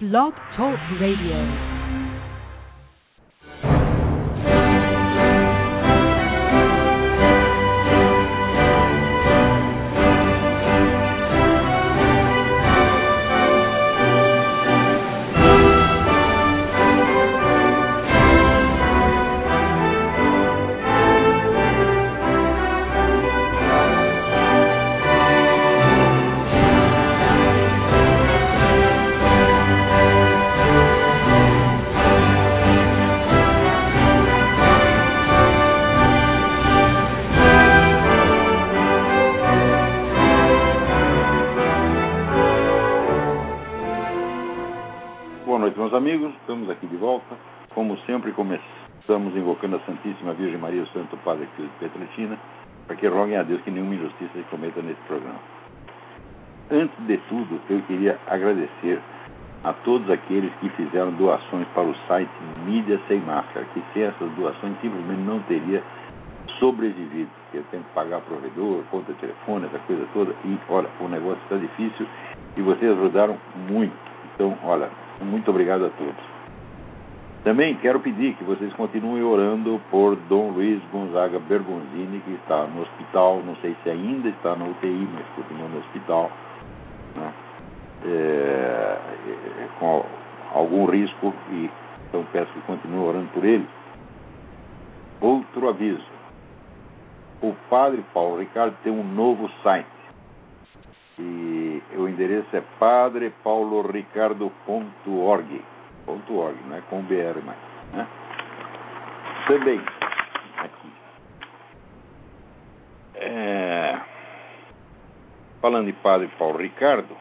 Blog Talk Radio. Sempre, começamos invocando a Santíssima Virgem Maria, o Santo Padre Filho de Petrutina, para que roguem a Deus que nenhuma injustiça se cometa nesse programa. Antes de tudo, eu queria agradecer a todos aqueles que fizeram doações para o site Mídia Sem Máscara, que sem essas doações simplesmente não teria sobrevivido, porque eu tenho que pagar provedor, conta de telefone, essa coisa toda, e olha, o negócio está difícil e vocês ajudaram muito. Então, olha, muito obrigado a todos. Também quero pedir que vocês continuem orando por Dom Luiz Gonzaga Bergonzini, que está no hospital, não sei se ainda está na UTI, mas continua no hospital, né? É, é, com algum risco, e então peço que continuem orando por ele. Outro aviso. O Padre Paulo Ricardo tem um novo site. E o endereço é padrepauloricardo.org. .org, não é com BR mais. Né? Também, aqui. É, falando de Padre Paulo Ricardo,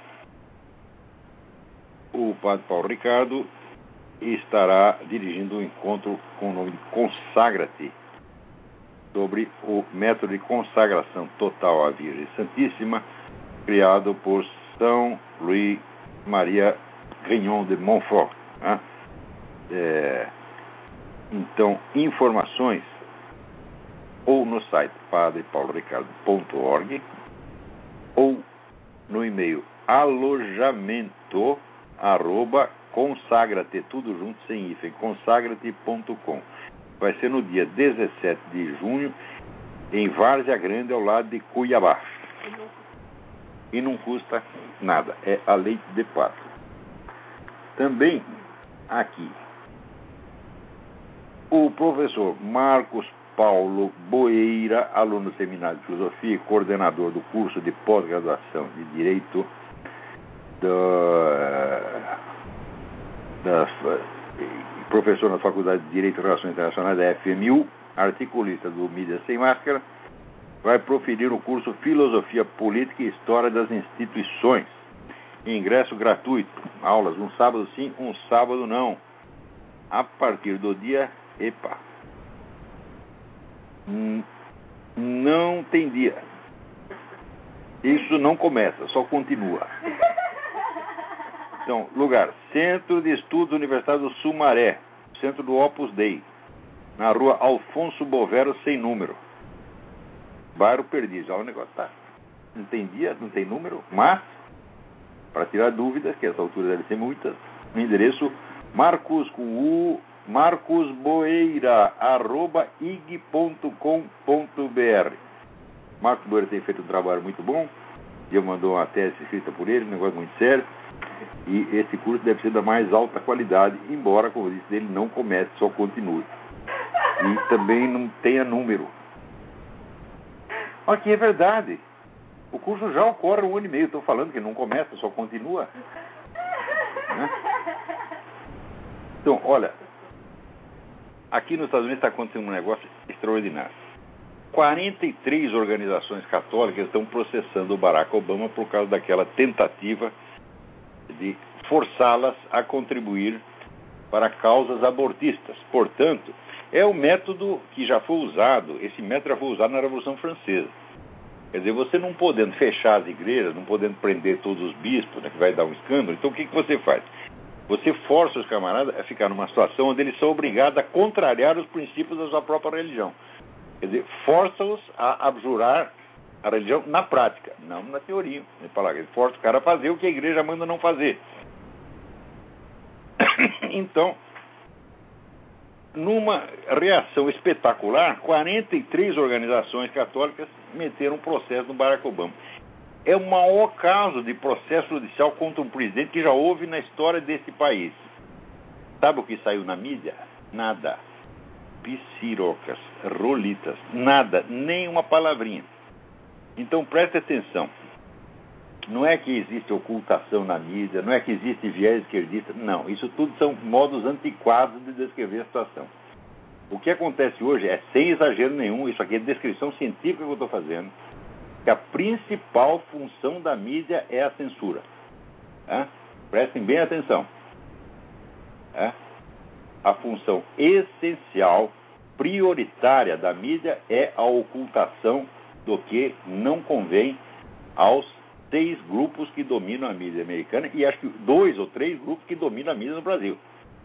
o Padre Paulo Ricardo estará dirigindo um encontro com o nome de Consagra-te sobre o método de consagração total à Virgem Santíssima criado por São Louis Maria Grignon de Montfort. Né? É, então, informações ou no site padrepauloricardo.org ou no e-mail alojamento arroba consagrate, tudo junto sem hífen, consagrate.com. Vai ser no dia 17 de junho em Várzea Grande, ao lado de Cuiabá e não custa nada. É a leite de pato. Também aqui o professor Marcos Paulo Boeira, aluno do Seminário de Filosofia e coordenador do curso de pós-graduação de Direito da, da, professor na Faculdade de Direito e Relações Internacionais da FMU, articulista do Mídia Sem Máscara, vai proferir o curso Filosofia Política e História das Instituições. Ingresso gratuito. Aulas um sábado sim, um sábado não. A partir do dia. Epa. Não tem dia. Isso não começa, só continua. Então, lugar: Centro de Estudos Universidade do Sumaré, centro do Opus Dei, na rua Alfonso Bovero, sem número bairro Perdiz. Olha o negócio, tá? Não tem dia, não tem número, mas, para tirar dúvidas, que essa altura deve ser muitas, no endereço marcos com u arroba ig.com.br. Marcos Boeira tem feito um trabalho muito bom, eu mandou uma tese escrita por ele, um negócio muito sério, e esse curso deve ser da mais alta qualidade, embora, como eu disse, ele não comece, só continue. E também não tenha número. Que é verdade. O curso já ocorre um ano e meio. Estou falando que não começa, só continua. Né? Então, olha, aqui nos Estados Unidos está acontecendo um negócio extraordinário. 43 organizações católicas estão processando o Barack Obama por causa daquela tentativa de forçá-las a contribuir para causas abortistas. Portanto, é o método que já foi usado, esse método já foi usado na Revolução Francesa. Quer dizer, você não podendo fechar as igrejas, não podendo prender todos os bispos, né, que vai dar um escândalo, então o que, que você faz? Você força os camaradas a ficar numa situação onde eles são obrigados a contrariar os princípios da sua própria religião. Quer dizer, força-os a abjurar a religião na prática, não na teoria. Ele fala, força o cara a fazer o que a igreja manda não fazer. Então, numa reação espetacular, 43 organizações católicas meteram um processo no Barack Obama. É o maior caso de processo judicial contra um presidente que já houve na história desse país. Sabe o que saiu na mídia? Nada. Piscirocas, rolitas, nada, nem uma palavrinha. Então preste atenção. Não é que existe ocultação na mídia, não é que existe viés esquerdista, não. Isso tudo são modos antiquados de descrever a situação. O que acontece hoje é, sem exagero nenhum, isso aqui é descrição científica que eu estou fazendo, que a principal função da mídia é a censura. É? Prestem bem atenção. É? A função essencial, prioritária da mídia é a ocultação do que não convém aos seis grupos que dominam a mídia americana e acho que dois ou três grupos que dominam a mídia no Brasil.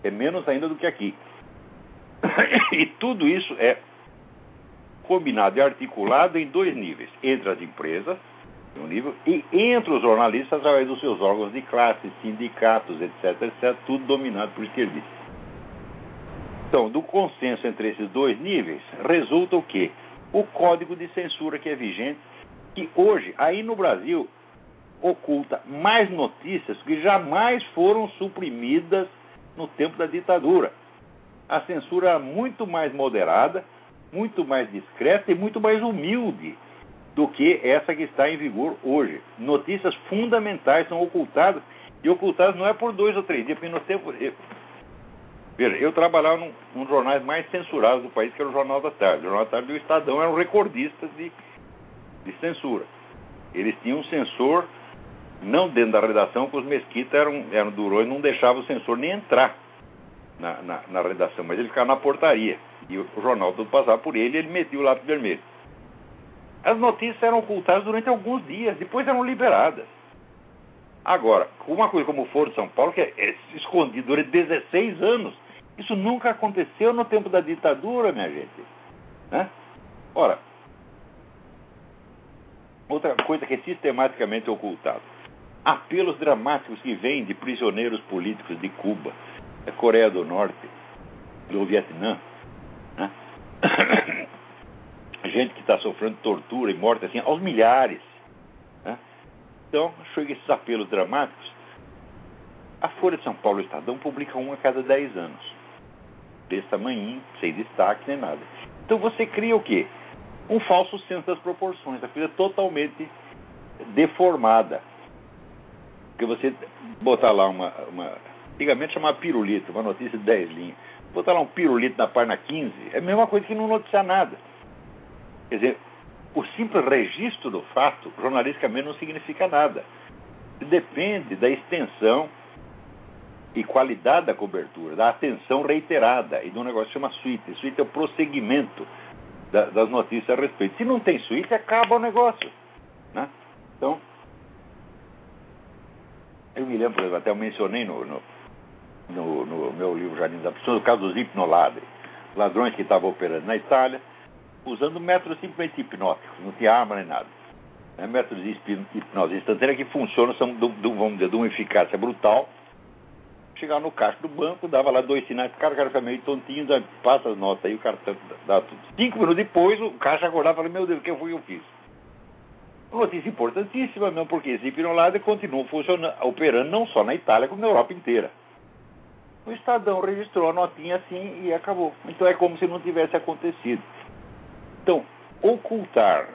É menos ainda do que aqui. e tudo isso é combinado e articulado em dois níveis: entre as empresas, um nível, e entre os jornalistas através dos seus órgãos de classe, sindicatos, etc., etc., tudo dominado por esquerdistas. Então, do consenso entre esses dois níveis, resulta o quê? O código de censura que é vigente, que hoje, aí no Brasil, oculta mais notícias que jamais foram suprimidas no tempo da ditadura. A censura era muito mais moderada, muito mais discreta e muito mais humilde do que essa que está em vigor hoje. Notícias fundamentais são ocultadas e ocultadas não é por dois ou três dias, porque nós temos. Eu, veja, eu trabalhava num, num jornais mais censurados do país, que era o Jornal da Tarde. O Jornal da Tarde e o Estadão eram recordistas de, de censura. Eles tinham um censor não dentro da redação, porque os Mesquita eram, eram durões não deixavam o censor nem entrar na, na, na, redação, mas ele ficava na portaria. E o, o jornal todo passava por ele e ele metia o lápis vermelho. As notícias eram ocultadas durante alguns dias, depois eram liberadas. Agora, uma coisa como o Foro de São Paulo, que é, é escondido durante 16 anos, isso nunca aconteceu no tempo da ditadura, minha gente. Né? Ora, outra coisa que é sistematicamente ocultada apelos dramáticos que vêm de prisioneiros políticos de Cuba, da Coreia do Norte, do Vietnã. Né? Gente que está sofrendo tortura e morte assim, aos milhares. Né? Então, chega esses apelos dramáticos. A Folha de São Paulo Estadão publica um a cada 10 anos. Desse tamanho, sem destaque nem nada. Então você cria o quê? Um falso senso das proporções, a coisa totalmente deformada. Porque você botar lá uma, uma antigamente chamava pirulito, uma notícia de 10 linhas. Botar lá um pirulito na página 15 é a mesma coisa que não noticiar nada. Quer dizer, o simples registro do fato, jornalisticamente, não significa nada. Depende da extensão e qualidade da cobertura, da atenção reiterada e de um negócio que chama suíte. Suíte é o prosseguimento da, das notícias a respeito. Se não tem suíte, acaba o negócio. Né? Então, eu me lembro, exemplo, até eu mencionei no, no, no, no meu livro Jardim da Pessoa, o caso dos hipnoladres, ladrões que estavam operando na Itália, usando métodos simplesmente hipnóticos, não tinha arma nem nada. É, métodos de hipnose instantânea que funcionam, são, do, do, vamos dizer, de uma eficácia brutal. Chegava no caixa do banco, dava lá dois sinais o cara, o cara fica meio tontinho, passa as notas aí, o cara dá tudo. Cinco minutos depois, o caixa acordava e falava, meu Deus, o que foi que eu fiz? Notícia importantíssima mesmo, porque esse hipnolada continua funcionando, operando não só na Itália, como na Europa inteira. O Estadão registrou a notinha assim e acabou. Então é como se não tivesse acontecido. Então, ocultar,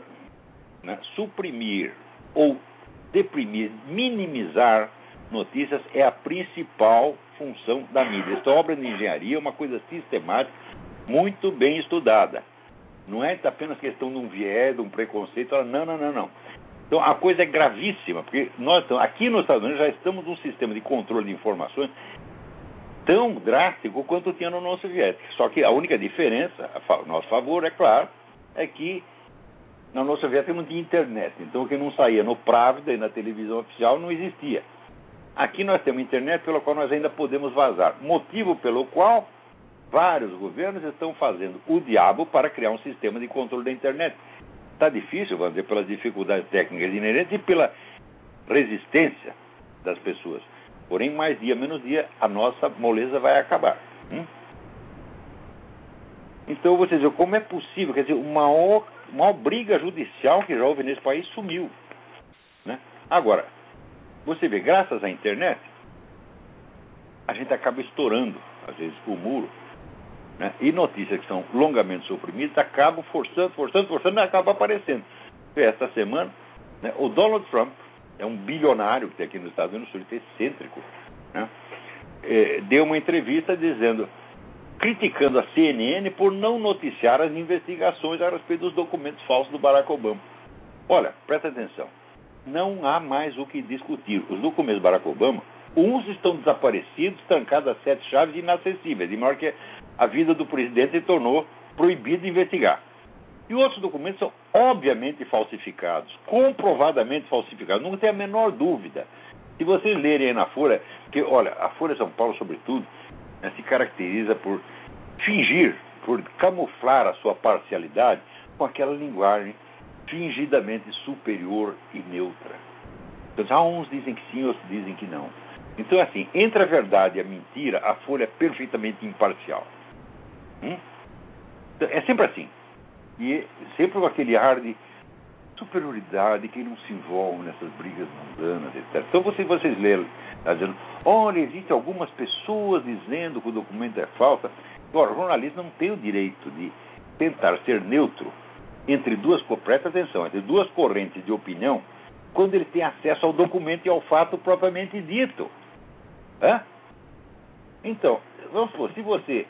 né, suprimir ou deprimir, minimizar notícias é a principal função da mídia. Esta obra de engenharia é uma coisa sistemática, muito bem estudada. Não é apenas questão de um viés, de um preconceito. Não, não, não, não. Então a coisa é gravíssima, porque nós aqui nos Estados Unidos já estamos num sistema de controle de informações tão drástico quanto tinha no União Soviética. Só que a única diferença, a nosso favor, é claro, é que na União Soviética não tinha internet. Então o que não saía no Pravda e na televisão oficial não existia. Aqui nós temos internet pelo qual nós ainda podemos vazar. Motivo pelo qual vários governos estão fazendo o diabo para criar um sistema de controle da internet. Está difícil, vamos dizer, pelas dificuldades técnicas inerentes e pela resistência das pessoas. Porém, mais dia menos dia, a nossa moleza vai acabar. Hum? Então, você diz, como é possível? Quer dizer, uma maior briga judicial que já houve nesse país sumiu. Né? Agora, você vê, graças à internet, a gente acaba estourando, às vezes, o muro. Né? E notícias que são longamente suprimidas acabam forçando, forçando, forçando acabam aparecendo. Esta semana, né, o Donald Trump, é um bilionário que tem aqui nos Estados Unidos, um sujeito excêntrico, né? é, deu uma entrevista dizendo criticando a CNN por não noticiar as investigações a respeito dos documentos falsos do Barack Obama. Olha, presta atenção. Não há mais o que discutir. Os documentos do Barack Obama, uns estão desaparecidos, trancados a sete chaves inacessíveis, de modo que a vida do presidente se tornou proibido investigar. E outros documentos são obviamente falsificados, comprovadamente falsificados, não tem a menor dúvida. Se vocês lerem aí na Folha, que olha, a Folha São Paulo, sobretudo, né, se caracteriza por fingir, por camuflar a sua parcialidade com aquela linguagem fingidamente superior e neutra. Então, há uns dizem que sim, outros dizem que não. Então, assim, entre a verdade e a mentira, a Folha é perfeitamente imparcial. Hum? Então, é sempre assim. E sempre com aquele ar de superioridade, que não se envolve nessas brigas mundanas, etc. Então, você, vocês leram Está dizendo, olha, existem algumas pessoas dizendo que o documento é falso. Agora, o jornalista não tem o direito de tentar ser neutro entre duas, presta atenção, entre duas correntes de opinião, quando ele tem acesso ao documento e ao fato propriamente dito. Hã? Então, vamos supor, se você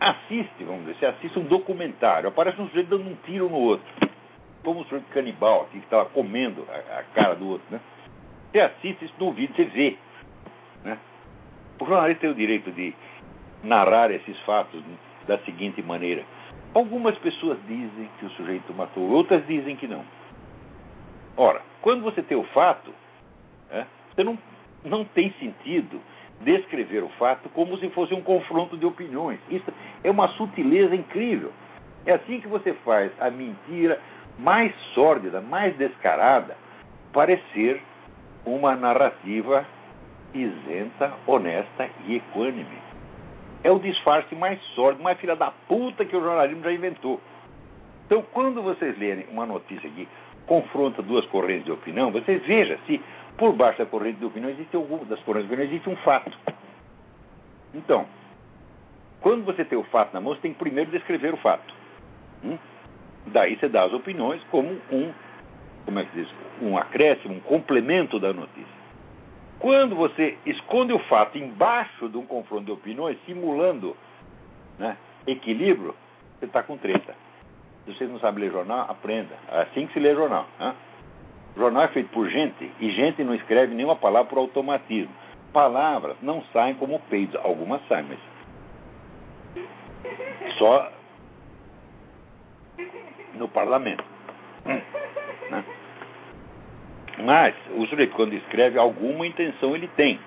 assiste, vamos dizer, você assiste um documentário, aparece um sujeito dando um tiro no outro, como um sujeito canibal aqui que estava comendo a, a cara do outro, né? Você assiste isso no vídeo, você vê. Né? O jornalista tem o direito de narrar esses fatos da seguinte maneira. Algumas pessoas dizem que o sujeito matou, outras dizem que não. Ora, quando você tem o fato, né, você não, não tem sentido descrever o fato como se fosse um confronto de opiniões. Isso é uma sutileza incrível. É assim que você faz a mentira mais sórdida, mais descarada, parecer uma narrativa isenta, honesta e equânime. É o disfarce mais sórdido, mais filha da puta que o jornalismo já inventou. Então, quando vocês lerem uma notícia que confronta duas correntes de opinião, vocês vejam se por baixo da corrente de opinião existe alguma das correntes de opinião existe um fato. Então, quando você tem o fato na mão, você tem que primeiro descrever o fato. Hum? Daí você dá as opiniões como um como é que diz, um acréscimo, um complemento da notícia. Quando você esconde o fato embaixo de um confronto de opiniões, simulando né, equilíbrio, você está com treta. Se você não sabe ler jornal, aprenda. É assim que se lê jornal. Né? Jornal é feito por gente e gente não escreve nenhuma palavra por automatismo. Palavras não saem como peidos. Algumas saem, mas só no parlamento. Né? Mas o sujeito, quando escreve, alguma intenção ele tem.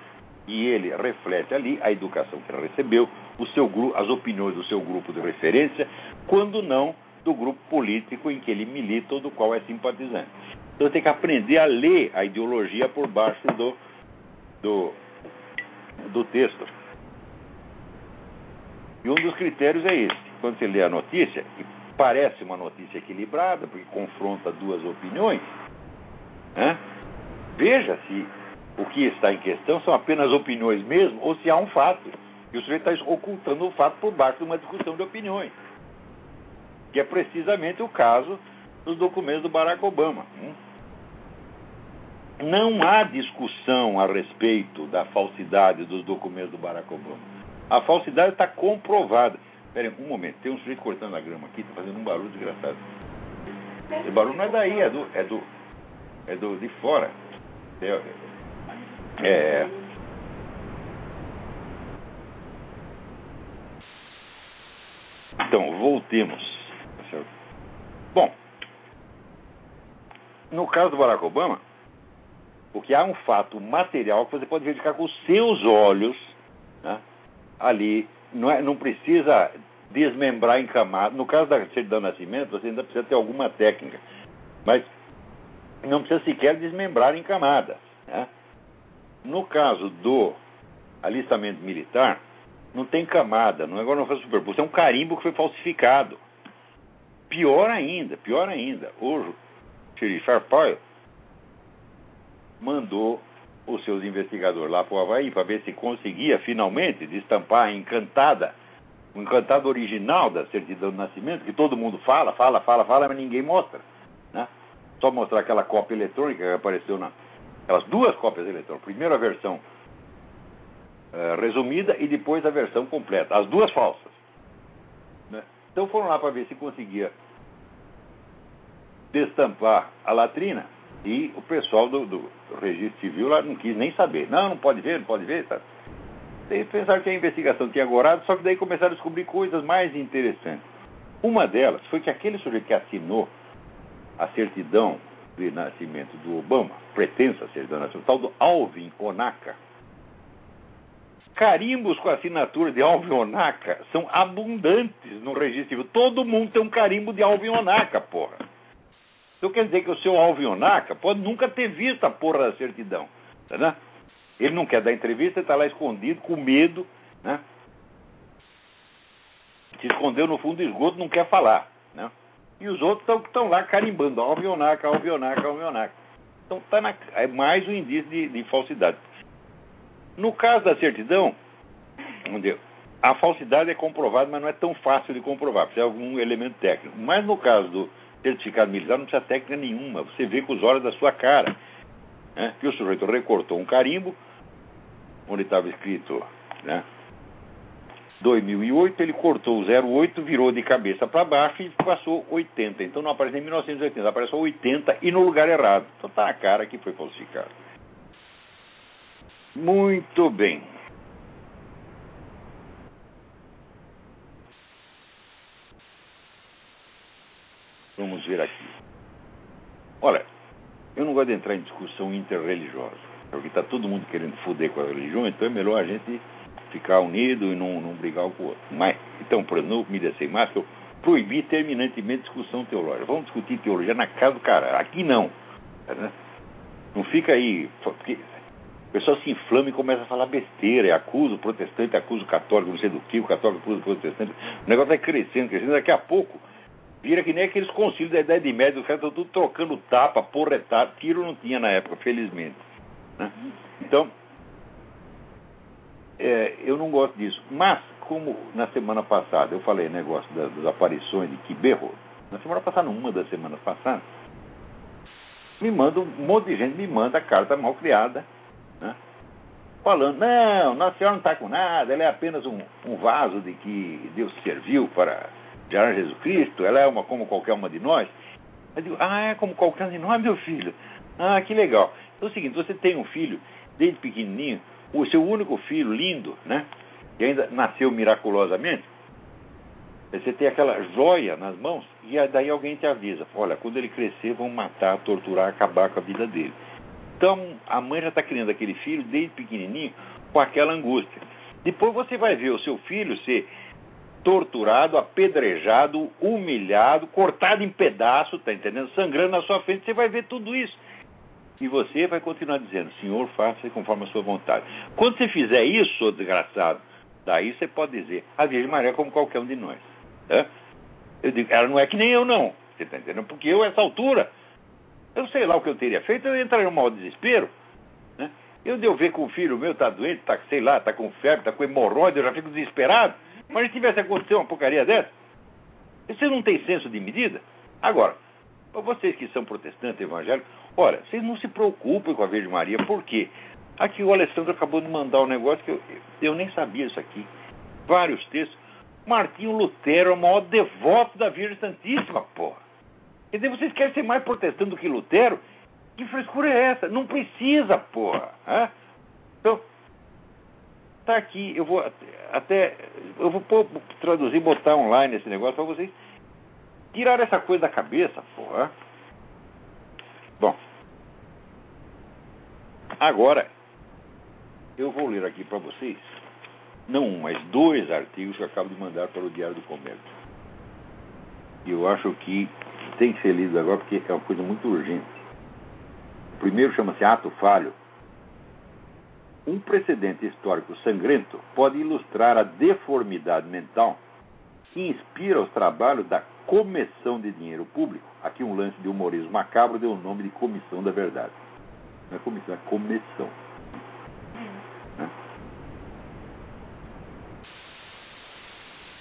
E ele reflete ali a educação que ele recebeu, o seu as opiniões do seu grupo de referência, quando não do grupo político em que ele milita ou do qual é simpatizante. Então tem que aprender a ler a ideologia por baixo do, do, do texto. E um dos critérios é esse. Quando você lê a notícia, parece uma notícia equilibrada, porque confronta duas opiniões, né? veja se o que está em questão são apenas opiniões mesmo, ou se há um fato. E o sujeito está ocultando o fato por baixo de uma discussão de opiniões. Que é precisamente o caso dos documentos do Barack Obama. Hum? Não há discussão a respeito da falsidade dos documentos do Barack Obama. A falsidade está comprovada. Espera um momento, tem um sujeito cortando a grama aqui, está fazendo um barulho desgraçado. Esse barulho não é daí, é do, é do, é do de fora. É, é, então, voltemos. Bom, no caso do Barack Obama, o que há um fato material que você pode verificar com os seus olhos né, ali não, é, não precisa desmembrar em camadas. No caso da certidão de nascimento, você ainda precisa ter alguma técnica. Mas não precisa sequer desmembrar em camadas. Né? No caso do alistamento militar, não tem camada, não é agora não foi superposto, é um carimbo que foi falsificado. Pior ainda, pior ainda, o xerife Arpaio mandou os seus investigadores lá para o Havaí para ver se conseguia finalmente destampar a encantada, o encantado original da certidão de nascimento, que todo mundo fala, fala, fala, fala, mas ninguém mostra. Né? Só mostrar aquela cópia eletrônica que apareceu na. Aquelas duas cópias eletrônicas. Primeiro a versão é, resumida e depois a versão completa. As duas falsas. Né? Então foram lá para ver se conseguia destampar a latrina e o pessoal do, do, registro civil lá não quis nem saber. Não, não pode ver, não pode ver. Tá? E pensaram que a investigação tinha agorado, só que daí começaram a descobrir coisas mais interessantes. Uma delas foi que aquele sujeito que assinou a certidão de nascimento do Obama, pretensa certidão de nascimento, tal do Alvin Onaka, Carimbos com assinatura de Alvin Onaka são abundantes no registro civil. Todo mundo tem um carimbo de Alvin Onaka, porra. Então quer dizer que o seu Alvin Onaka pode nunca ter visto a porra da certidão. Tá, Ele não quer dar entrevista, está lá escondido, com medo, né? Se escondeu no fundo do esgoto, não quer falar. Né? E os outros estão lá carimbando, Onaka, Alvin Onaka. Então tá na, é mais um indício de, de falsidade. No caso da certidão, onde a falsidade é comprovada, mas não é tão fácil de comprovar, precisa de algum elemento técnico. Mas no caso do certificado militar, não precisa técnica nenhuma, você vê com os olhos da sua cara né, que o sujeito recortou um carimbo, onde estava escrito né, 2008, ele cortou o 08, virou de cabeça para baixo e passou 80. Então não aparece em 1980, apareceu 80 e no lugar errado. Então está na cara que foi falsificado. Muito bem. Vamos ver aqui. Olha, eu não gosto de entrar em discussão interreligiosa, porque está todo mundo querendo foder com a religião, então é melhor a gente ficar unido e não, não brigar um com o outro. Mas, então, por exemplo, no Mídia Sem Máscara, eu proibi terminantemente discussão teológica. Vamos discutir teologia na casa do cara. Aqui não. Né? Não fica aí. Porque o pessoal se inflama e começa a falar besteira, e acusa o protestante, acusa o católico, não sei do que, o católico acusa o protestante. O negócio vai crescendo, crescendo, daqui a pouco vira que nem aqueles concílios da Idade Média, os caras estão tudo trocando tapa, porretado, tiro não tinha na época, felizmente. Né? Então, é, eu não gosto disso. Mas, como na semana passada eu falei negócio das, das aparições de Quiberro, na semana passada, uma das semanas passadas, me manda um monte de gente me manda carta mal criada né? falando, não, Nossa Senhora não está com nada, ela é apenas um, um, vaso de que Deus serviu para gerar Jesus Cristo, ela é uma como qualquer uma de nós. Eu digo, ah, é como qualquer um de nós, meu filho. Ah, que legal. Então é o seguinte, você tem um filho, desde pequenininho, o seu único filho, lindo, né? Que ainda nasceu miraculosamente, você tem aquela joia nas mãos, e daí alguém te avisa, olha, quando ele crescer, vão matar, torturar, acabar com a vida dele. Então, a mãe já está criando aquele filho desde pequenininho com aquela angústia. Depois você vai ver o seu filho ser torturado, apedrejado, humilhado, cortado em pedaços, tá entendendo? Sangrando na sua frente, você vai ver tudo isso. E você vai continuar dizendo, Senhor, faça conforme a sua vontade. Quando você fizer isso, desgraçado, daí você pode dizer, a Virgem Maria é como qualquer um de nós. Né? Eu digo, ela não é que nem eu, não. Você está entendendo? Porque eu, essa altura, eu sei lá o que eu teria feito, eu entraria no maior desespero. Né? Eu devo ver que o filho meu está doente, está, sei lá, está com febre, está com hemorroide, eu já fico desesperado. Mas se tivesse acontecido uma porcaria dessa, você não tem senso de medida? Agora, para vocês que são protestantes evangélicos, olha, vocês não se preocupem com a Virgem Maria, por quê? Aqui o Alessandro acabou de mandar um negócio que eu, eu nem sabia isso aqui. Vários textos. Martinho Lutero é o maior devoto da Virgem Santíssima, porra. Quer dizer, vocês querem ser mais protestante do que Lutero? Que frescura é essa? Não precisa, porra. Hã? Então, tá aqui, eu vou até. Eu vou traduzir, botar online esse negócio para vocês tirar essa coisa da cabeça, porra. Bom. Agora, eu vou ler aqui para vocês, não um, mas dois artigos que eu acabo de mandar para o Diário do Comércio. E eu acho que tem que ser lido agora porque é uma coisa muito urgente. O primeiro chama-se Ato Falho, Um precedente histórico sangrento pode ilustrar a deformidade mental que inspira os trabalhos da Comissão de Dinheiro Público. Aqui um lance de humorismo macabro deu o nome de Comissão da Verdade. Não é comissão, é comissão. Né?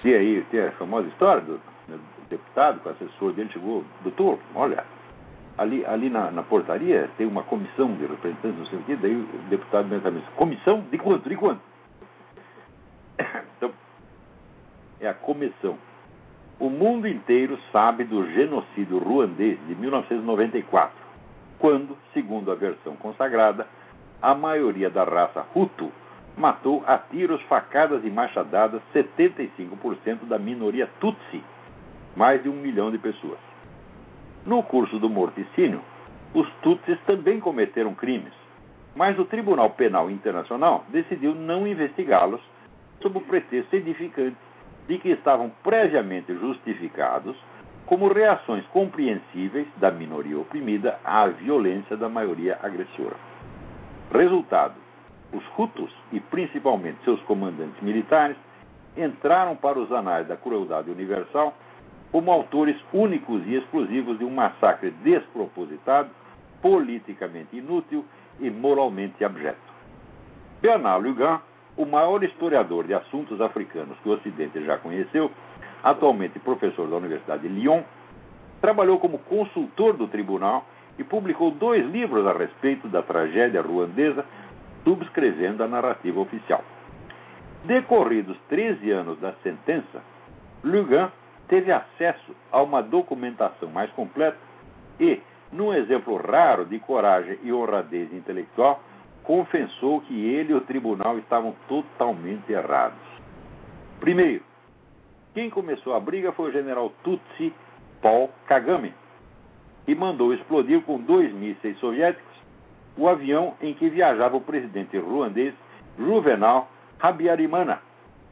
E aí, tem a famosa história do, do deputado, com o assessor dele, chegou, doutor, olha, ali, ali na, na, portaria tem uma comissão de representantes, não sei o quê, daí o deputado mentalmente, comissão? De quanto? De quanto? Então, é a comissão. O mundo inteiro sabe do genocídio ruandês de 1994, quando, segundo a versão consagrada, a maioria da raça Hutu matou a tiros, facadas e machadadas 75% da minoria Tutsi, mais de um milhão de pessoas. No curso do morticínio, os Tutsis também cometeram crimes, mas o Tribunal Penal Internacional decidiu não investigá-los sob o pretexto edificante de que estavam previamente justificados como reações compreensíveis da minoria oprimida à violência da maioria agressora. Resultado: os Hutus, e principalmente seus comandantes militares, entraram para os anais da crueldade universal como autores únicos e exclusivos de um massacre despropositado, politicamente inútil e moralmente abjeto. Bernard Lugan, o maior historiador de assuntos africanos que o Ocidente já conheceu, atualmente professor da Universidade de Lyon, trabalhou como consultor do tribunal e publicou dois livros a respeito da tragédia ruandesa, subscrevendo a narrativa oficial. Decorridos 13 anos da sentença, Lugan teve acesso a uma documentação mais completa e, num exemplo raro de coragem e honradez intelectual, confessou que ele e o tribunal estavam totalmente errados. Primeiro, quem começou a briga foi o general Tutsi Paul Kagame, que mandou explodir com dois mísseis soviéticos o avião em que viajava o presidente ruandês Juvenal Habyarimana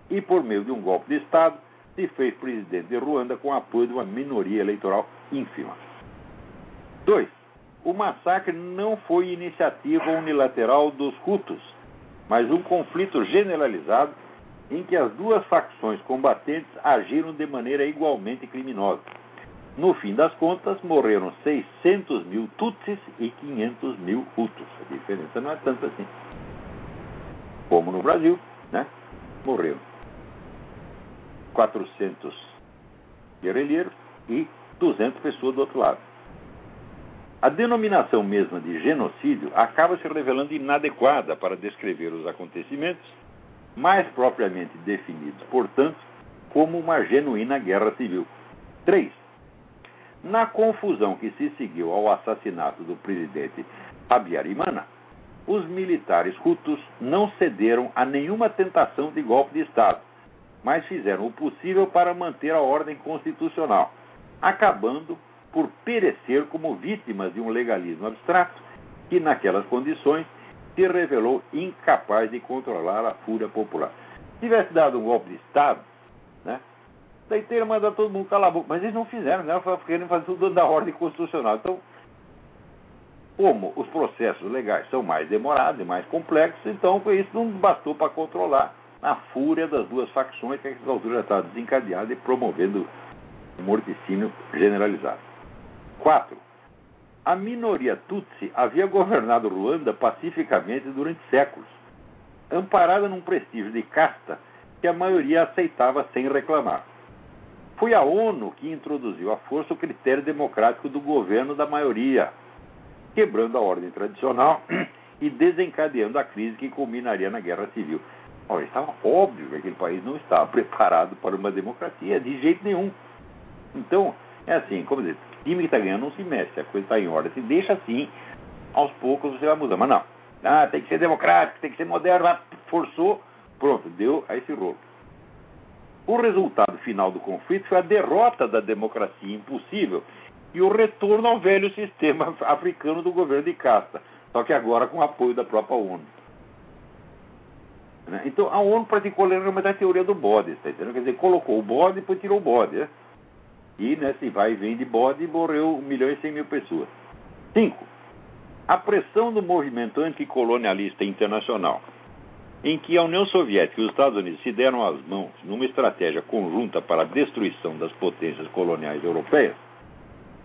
e, por meio de um golpe de Estado, se fez presidente de Ruanda com apoio de uma minoria eleitoral ínfima. 2. O massacre não foi iniciativa unilateral dos Hutus, mas um conflito generalizado em que as duas facções combatentes agiram de maneira igualmente criminosa. No fim das contas, morreram 600 mil Tutsis e 500 mil Hutus. A diferença não é tanto assim. Como no Brasil, né? Morreram 400 guerrilheiros e 200 pessoas do outro lado. A denominação mesma de genocídio acaba se revelando inadequada para descrever os acontecimentos, mais propriamente definidos, portanto, como uma genuína guerra civil. 3. Na confusão que se seguiu ao assassinato do presidente Habyarimana, os militares hutus não cederam a nenhuma tentação de golpe de Estado mas fizeram o possível para manter a ordem constitucional, acabando por perecer como vítimas de um legalismo abstrato que, naquelas condições, se revelou incapaz de controlar a fúria popular. Se tivesse dado um golpe de Estado, né, daí teria mandado todo mundo calar a boca. Mas eles não fizeram, né? Querem fazer tudo da ordem constitucional. Então, como os processos legais são mais demorados e mais complexos, então isso não bastou para controlar na fúria das duas facções que a essa altura já estava desencadeada e promovendo um morticínio generalizado. 4. A minoria Tutsi havia governado Ruanda pacificamente durante séculos, amparada num prestígio de casta que a maioria aceitava sem reclamar. Foi a ONU que introduziu à força o critério democrático do governo da maioria, quebrando a ordem tradicional e desencadeando a crise que culminaria na guerra civil. Olha, estava óbvio que aquele país não estava preparado para uma democracia, de jeito nenhum. Então, é assim, como dizer, time que está ganhando não se mexe, a coisa está em ordem. Se deixa assim, aos poucos você vai mudar. Mas não, ah, tem que ser democrático, tem que ser moderno, forçou, pronto, deu a esse rolo. O resultado final do conflito foi a derrota da democracia impossível e o retorno ao velho sistema africano do governo de casta, só que agora com apoio da própria ONU. Né? Então a ONU praticou realmente a teoria do bode, tá entendendo? Quer dizer, colocou o bode e depois tirou o bode. Né? E nesse vai e vem de bode morreu 1 milhão e 100 mil pessoas. 5. A pressão do movimento anticolonialista internacional em que a União Soviética e os Estados Unidos se deram as mãos numa estratégia conjunta para a destruição das potências coloniais europeias,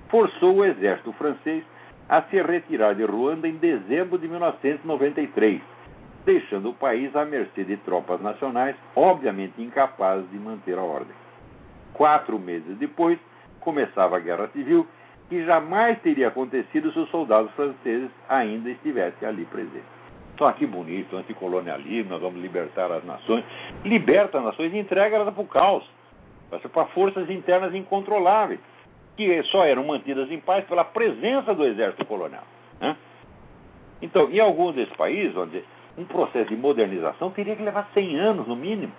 forçou o exército francês a se retirar de Ruanda em dezembro de 1993, deixando o país à mercê de tropas nacionais, obviamente incapazes de manter a ordem. Quatro meses depois, começava a Guerra Civil, que jamais teria acontecido se os soldados franceses ainda estivessem ali presentes. Só que bonito, anticolonialismo, nós vamos libertar as nações. Liberta as nações e entrega elas para o caos, para forças internas incontroláveis, que só eram mantidas em paz pela presença do exército colonial. Né? Então, em alguns desses países, dizer, um processo de modernização teria que levar 100 anos no mínimo.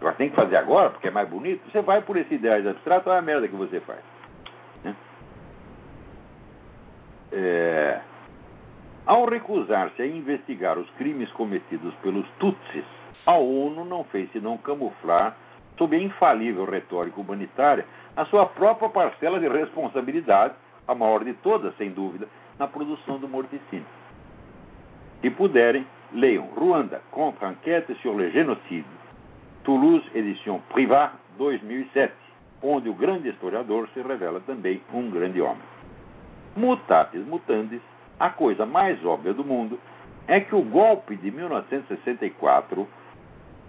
Agora tem que fazer agora, porque é mais bonito. Você vai por esse ideais abstrato, olha a merda que você faz. Né? É... Ao recusar-se a investigar os crimes cometidos pelos Tutsis, a ONU não fez senão camuflar, sob a infalível retórica humanitária, a sua própria parcela de responsabilidade, a maior de todas, sem dúvida, na produção do morticínio. Se puderem, leiam Ruanda, contre enquête sur le génocide, Toulouse, edição Privat, 2007, onde o grande historiador se revela também um grande homem. Mutatis mutandis, a coisa mais óbvia do mundo é que o golpe de 1964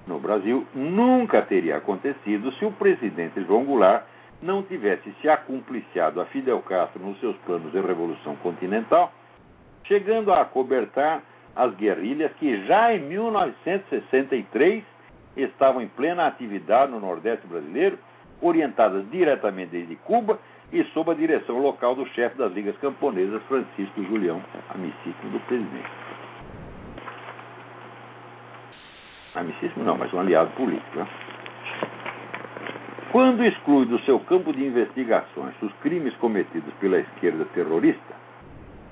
no Brasil nunca teria acontecido se o presidente João Goulart não tivesse se acumpliciado a Fidel Castro nos seus planos de revolução continental, chegando a acobertar as guerrilhas que já em 1963 estavam em plena atividade no Nordeste brasileiro, orientadas diretamente desde Cuba e sob a direção local do chefe das ligas camponesas, Francisco Julião, amicíssimo do presidente. Amicíssimo não, mas um aliado político. Né? Quando exclui do seu campo de investigações os crimes cometidos pela esquerda terrorista,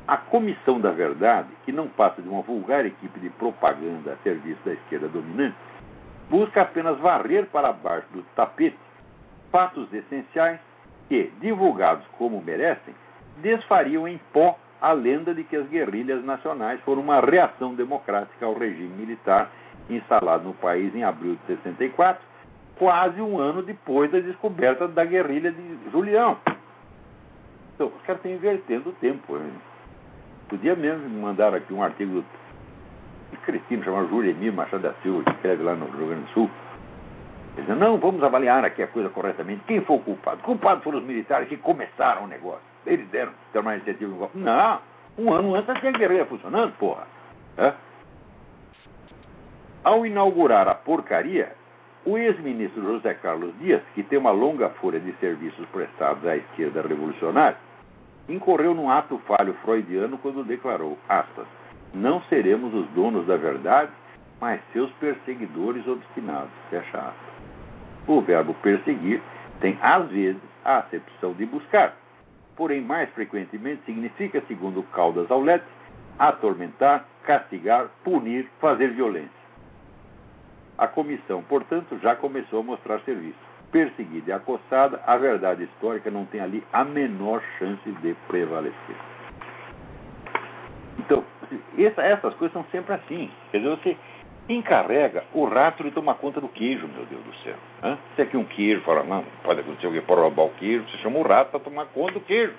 a Comissão da Verdade, que não passa de uma vulgar equipe de propaganda a serviço da esquerda dominante, busca apenas varrer para baixo do tapete fatos essenciais que, divulgados como merecem, desfariam em pó a lenda de que as guerrilhas nacionais foram uma reação democrática ao regime militar instalado no país em abril de 64, quase um ano depois da descoberta da guerrilha de Julião. Então, os caras estão invertendo o tempo. Hein? Podia mesmo mandar aqui um artigo de cretino chamado Juremir Machado da Silva, que escreve lá no Rio Grande do Sul. Ele diz, não, vamos avaliar aqui a coisa corretamente. Quem foi o culpado? O culpado foram os militares que começaram o negócio. Eles deram, deram uma iniciativa. Não, um ano antes tinha a funcionando, porra. É? Ao inaugurar a porcaria, o ex-ministro José Carlos Dias, que tem uma longa folha de serviços prestados à esquerda revolucionária, incorreu num ato falho freudiano quando declarou, aspas, não seremos os donos da verdade, mas seus perseguidores obstinados, fecha aspas. O verbo perseguir tem, às vezes, a acepção de buscar, porém, mais frequentemente significa, segundo Caldas Aulete, atormentar, castigar, punir, fazer violência. A comissão, portanto, já começou a mostrar serviço perseguida e acossada, a verdade histórica não tem ali a menor chance de prevalecer. Então, essa, essas coisas são sempre assim. Quer dizer, você encarrega o rato de tomar conta do queijo, meu Deus do céu. Hã? Se aqui um queijo fala, não, pode acontecer alguém para roubar o queijo, você chama o rato para tomar conta do queijo.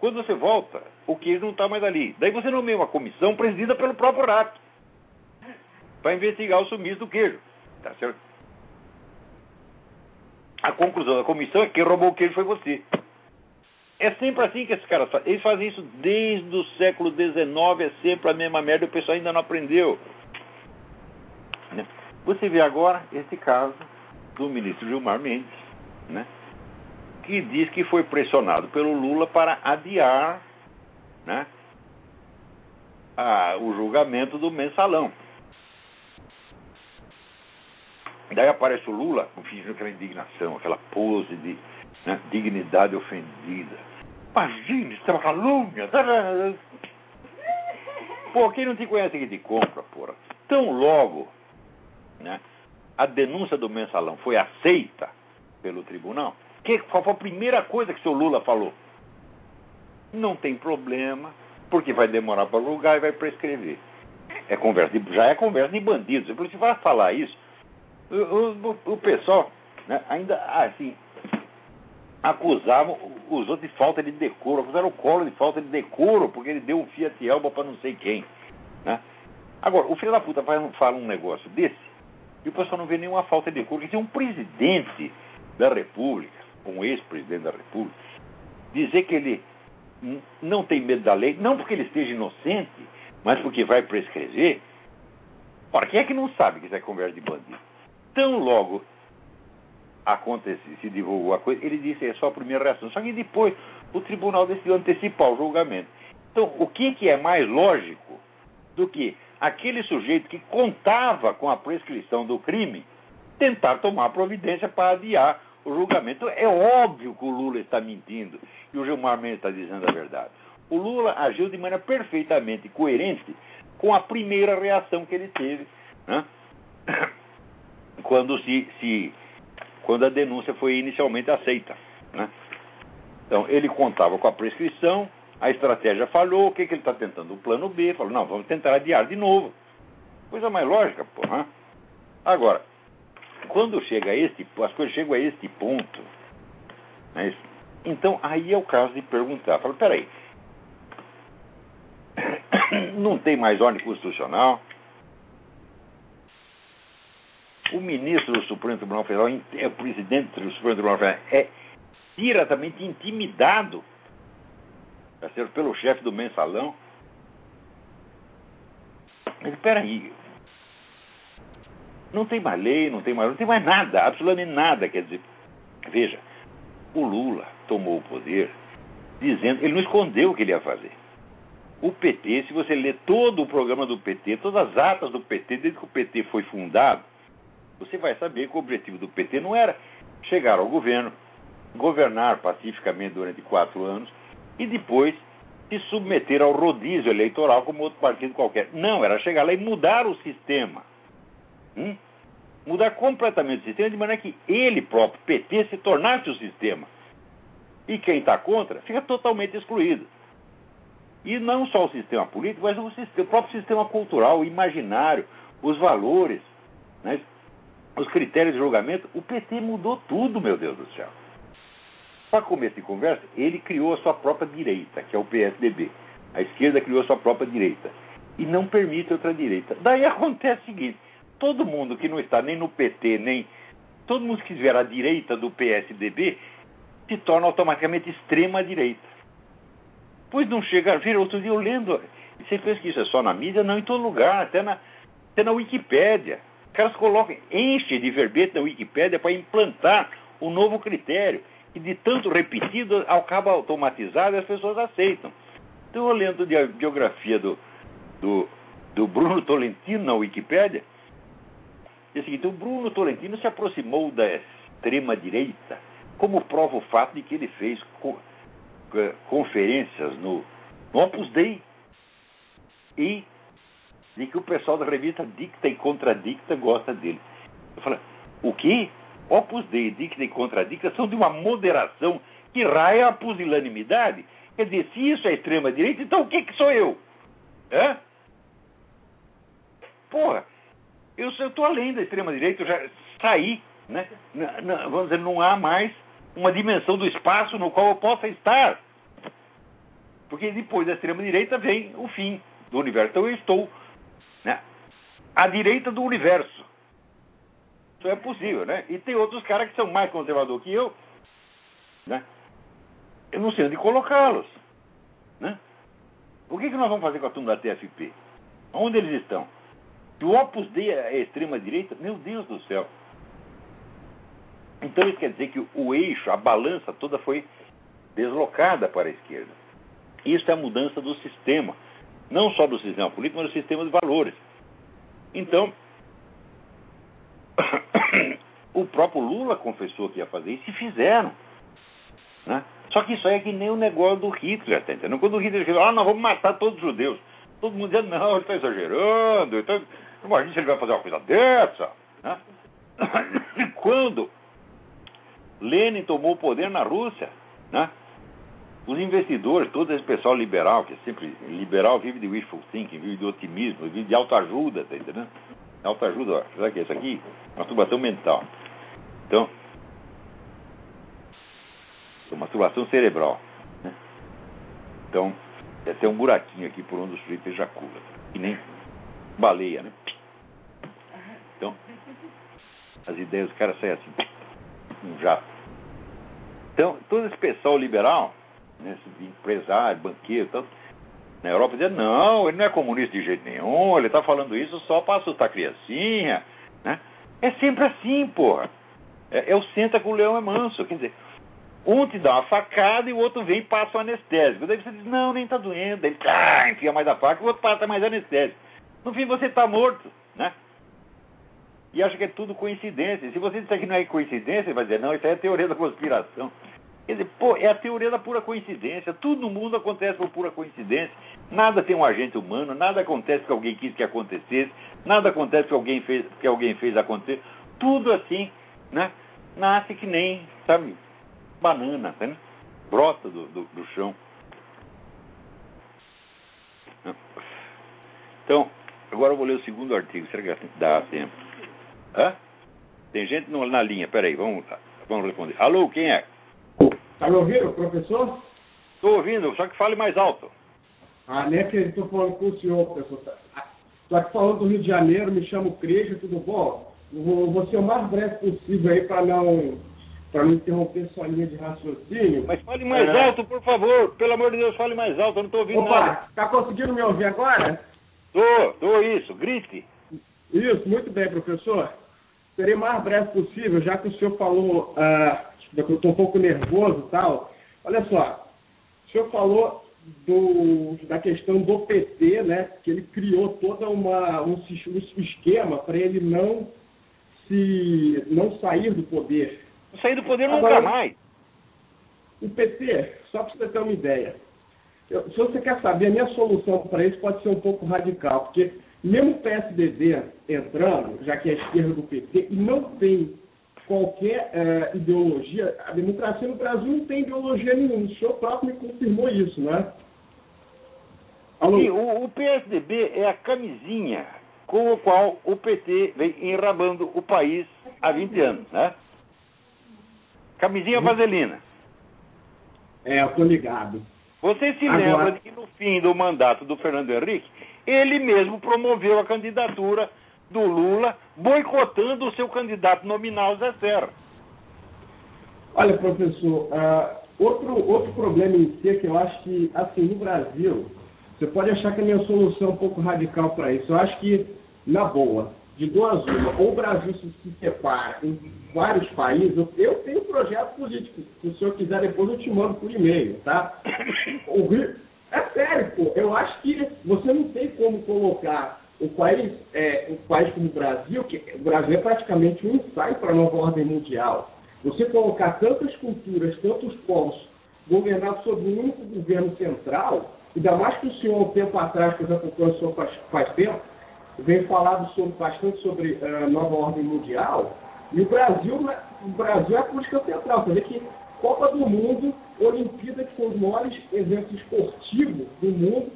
Quando você volta, o queijo não está mais ali. Daí você nomeia uma comissão presidida pelo próprio rato para investigar o sumiço do queijo. Tá certo? A conclusão da comissão é que quem roubou o queijo foi você. É sempre assim que esses caras fazem. Eles fazem isso desde o século XIX, é sempre a mesma merda o pessoal ainda não aprendeu. Né? Você vê agora esse caso do ministro Gilmar Mendes, né? que diz que foi pressionado pelo Lula para adiar né, a, o julgamento do mensalão. Daí aparece o Lula, fingindo aquela indignação, aquela pose de né, dignidade ofendida. Imagine, isso é uma calúnia. Pô, quem não te conhece aqui te compra, porra. Tão logo né, a denúncia do mensalão foi aceita pelo tribunal, que, qual foi a primeira coisa que o seu Lula falou? Não tem problema, porque vai demorar para julgar e vai prescrever. é conversa de, já é conversa de bandidos. Se vai falar isso, o, o, o pessoal né, ainda assim acusavam os outros de falta de decoro, acusaram o Collor de falta de decoro, porque ele deu um Fiat Elba para não sei quem. Né? Agora, o filho da puta fala um negócio desse e o pessoal não vê nenhuma falta de decoro. Que tem um presidente da República, um ex-presidente da República, dizer que ele não tem medo da lei, não porque ele esteja inocente, mas porque vai prescrever. Ora, quem é que não sabe que isso é conversa de bandido? Tão logo aconteceu, se divulgou a coisa, ele disse é só a primeira reação. Só que depois o tribunal decidiu antecipar o julgamento. Então, o que, que é mais lógico do que aquele sujeito que contava com a prescrição do crime tentar tomar providência para adiar o julgamento? É óbvio que o Lula está mentindo e o Gilmar Mendes está dizendo a verdade. O Lula agiu de maneira perfeitamente coerente com a primeira reação que ele teve, né? Quando se, se quando a denúncia foi inicialmente aceita. Né? Então, ele contava com a prescrição, a estratégia falhou, o que, que ele está tentando? O plano B, falou, não, vamos tentar adiar de novo. Coisa mais lógica, pô. Né? Agora, quando chega a este, as coisas chegam a este ponto, né? então aí é o caso de perguntar, fala, peraí, não tem mais ordem constitucional, o ministro do Supremo Tribunal Federal, é o presidente do Supremo Tribunal Federal, é diretamente intimidado tá certo? pelo chefe do mensalão. Mas peraí, não tem mais lei, não tem mais, não tem mais nada, absolutamente nada. Quer dizer, veja, o Lula tomou o poder dizendo, ele não escondeu o que ele ia fazer. O PT, se você ler todo o programa do PT, todas as atas do PT, desde que o PT foi fundado, você vai saber que o objetivo do PT não era chegar ao governo, governar pacificamente durante quatro anos e depois se submeter ao rodízio eleitoral como outro partido qualquer. Não, era chegar lá e mudar o sistema. Hum? Mudar completamente o sistema de maneira que ele próprio, PT, se tornasse o sistema. E quem está contra fica totalmente excluído. E não só o sistema político, mas o, sistema, o próprio sistema cultural, o imaginário, os valores. Né? Os critérios de julgamento, o PT mudou tudo, meu Deus do céu. Para começo de conversa, ele criou a sua própria direita, que é o PSDB. A esquerda criou a sua própria direita. E não permite outra direita. Daí acontece o seguinte: todo mundo que não está nem no PT, nem. Todo mundo que estiver à direita do PSDB se torna automaticamente extrema-direita. Pois não chega. Vira outro dia eu lendo. Você pensa que isso é só na mídia? Não, em todo lugar, até na, até na Wikipédia caras colocam, enche de verbete na Wikipédia para implantar um novo critério. E de tanto repetido, acaba automatizado e as pessoas aceitam. Então, olhando a biografia do, do, do Bruno Tolentino na Wikipédia, é o seguinte: o Bruno Tolentino se aproximou da extrema-direita, como prova o fato de que ele fez co eh, conferências no, no Opus Dei e de que o pessoal da revista Dicta e Contradicta gosta dele. Eu falo, o quê? Opus Dei, Dicta e Contradicta são de uma moderação que raia a pusilanimidade. Quer dizer, se isso é extrema-direita, então o que, que sou eu? Hã? Porra, eu estou além da extrema-direita, eu já saí. Né? vamos dizer, não há mais uma dimensão do espaço no qual eu possa estar. Porque depois da extrema-direita vem o fim do universo. Então eu estou né? à direita do universo. Isso é possível, né? E tem outros caras que são mais conservadores que eu, né? Eu não sei onde colocá-los, né? O que, que nós vamos fazer com a turma da TFP? Onde eles estão? Se o Opus Dei é extrema-direita, meu Deus do céu. Então isso quer dizer que o eixo, a balança toda foi deslocada para a esquerda. Isso é a mudança do sistema não só do sistema político, mas do sistema de valores. Então, o próprio Lula confessou que ia fazer isso e fizeram. Né? Só que isso aí é que nem o negócio do Hitler, tá entendendo? Quando o Hitler falou, ah, nós vamos matar todos os judeus. Todo mundo dizendo, não, ele está exagerando. Então, imagina se ele vai fazer uma coisa dessa. Né? Quando Lenin tomou o poder na Rússia, né? Os investidores, todo esse pessoal liberal, que é sempre liberal, vive de wishful thinking, vive de otimismo, vive de autoajuda, tá entendendo? Autoajuda, ó, o que é isso aqui? Masturbação mental. Então, masturbação cerebral. Né? Então, é um buraquinho aqui por onde o sujeito ejacula. Que nem baleia, né? Então, as ideias dos caras saem assim, um jato. Então, todo esse pessoal liberal né, empresário, banqueiro, tanto, na Europa dizia, não, ele não é comunista de jeito nenhum, ele está falando isso só para assustar a criancinha. Né? É sempre assim, porra. É, é o senta com o leão é manso. Quer dizer, um te dá uma facada e o outro vem e passa o anestésico. Daí você diz, não, nem está doendo. Ele ah, enfia mais a faca e o outro passa mais anestésico. No fim você está morto, né? E acha que é tudo coincidência. Se você disser que não é coincidência, ele vai dizer, não, isso aí é teoria da conspiração. Quer dizer, pô, é a teoria da pura coincidência. Tudo no mundo acontece por pura coincidência. Nada tem um agente humano, nada acontece que alguém quis que acontecesse, nada acontece que alguém fez, que alguém fez acontecer. Tudo assim, né? Nasce que nem, sabe, banana, né? brota do, do, do chão. Então, agora eu vou ler o segundo artigo. Será que dá tempo? Hã? Tem gente na linha, peraí, vamos, vamos responder. Alô, quem é? Está me ouvindo, professor? Estou ouvindo, só que fale mais alto. Ah, nem acredito, estou falando com o senhor, professor. Estou aqui falando do Rio de Janeiro, me chamo Crejo, tudo bom? Vou, vou ser o mais breve possível aí para não, não interromper sua linha de raciocínio. Mas fale mais é... alto, por favor. Pelo amor de Deus, fale mais alto, eu não estou ouvindo Opa, nada. Está conseguindo me ouvir agora? Estou, estou isso, grite. Isso, muito bem, professor. Serei o mais breve possível, já que o senhor falou... Uh, eu estou um pouco nervoso e tal. Olha só, o senhor falou do, da questão do PT, né? Que ele criou todo uma, um, um esquema para ele não se não sair do poder. Sair do poder nunca Agora, mais. O PT, só para você ter uma ideia, eu, se você quer saber, a minha solução para isso pode ser um pouco radical, porque mesmo o PSDB entrando, já que é a esquerda do PT, e não tem qualquer é, ideologia. A democracia no Brasil não tem ideologia nenhuma. O senhor próprio me confirmou isso, né? Sim, o, o PSDB é a camisinha com o qual o PT vem enrabando o país há 20 anos, né? Camisinha vaselina. É, eu tô ligado. Você se Agora... lembra de que no fim do mandato do Fernando Henrique, ele mesmo promoveu a candidatura do Lula boicotando o seu candidato nominal, Zé Serra. Olha, professor, uh, outro, outro problema em si é que eu acho que, assim, no Brasil, você pode achar que a minha solução é um pouco radical para isso. Eu acho que, na boa, de duas uma, ou o Brasil se, se separa em vários países, eu, eu tenho um projeto político, se o senhor quiser depois eu te mando por e-mail, tá? O Rio, é sério, pô, eu acho que você não tem como colocar o país, é, um país como o Brasil, que o Brasil é praticamente um ensaio para a nova ordem mundial. Você colocar tantas culturas, tantos povos governados sob um único governo central, ainda mais que o senhor, um tempo atrás, que eu já acompanho o senhor faz, faz tempo, vem falado sobre, bastante sobre a uh, nova ordem mundial, e o Brasil, né, o Brasil é a política central. Você vê que Copa do Mundo, Olimpíada, que são os maiores eventos esportivos do mundo,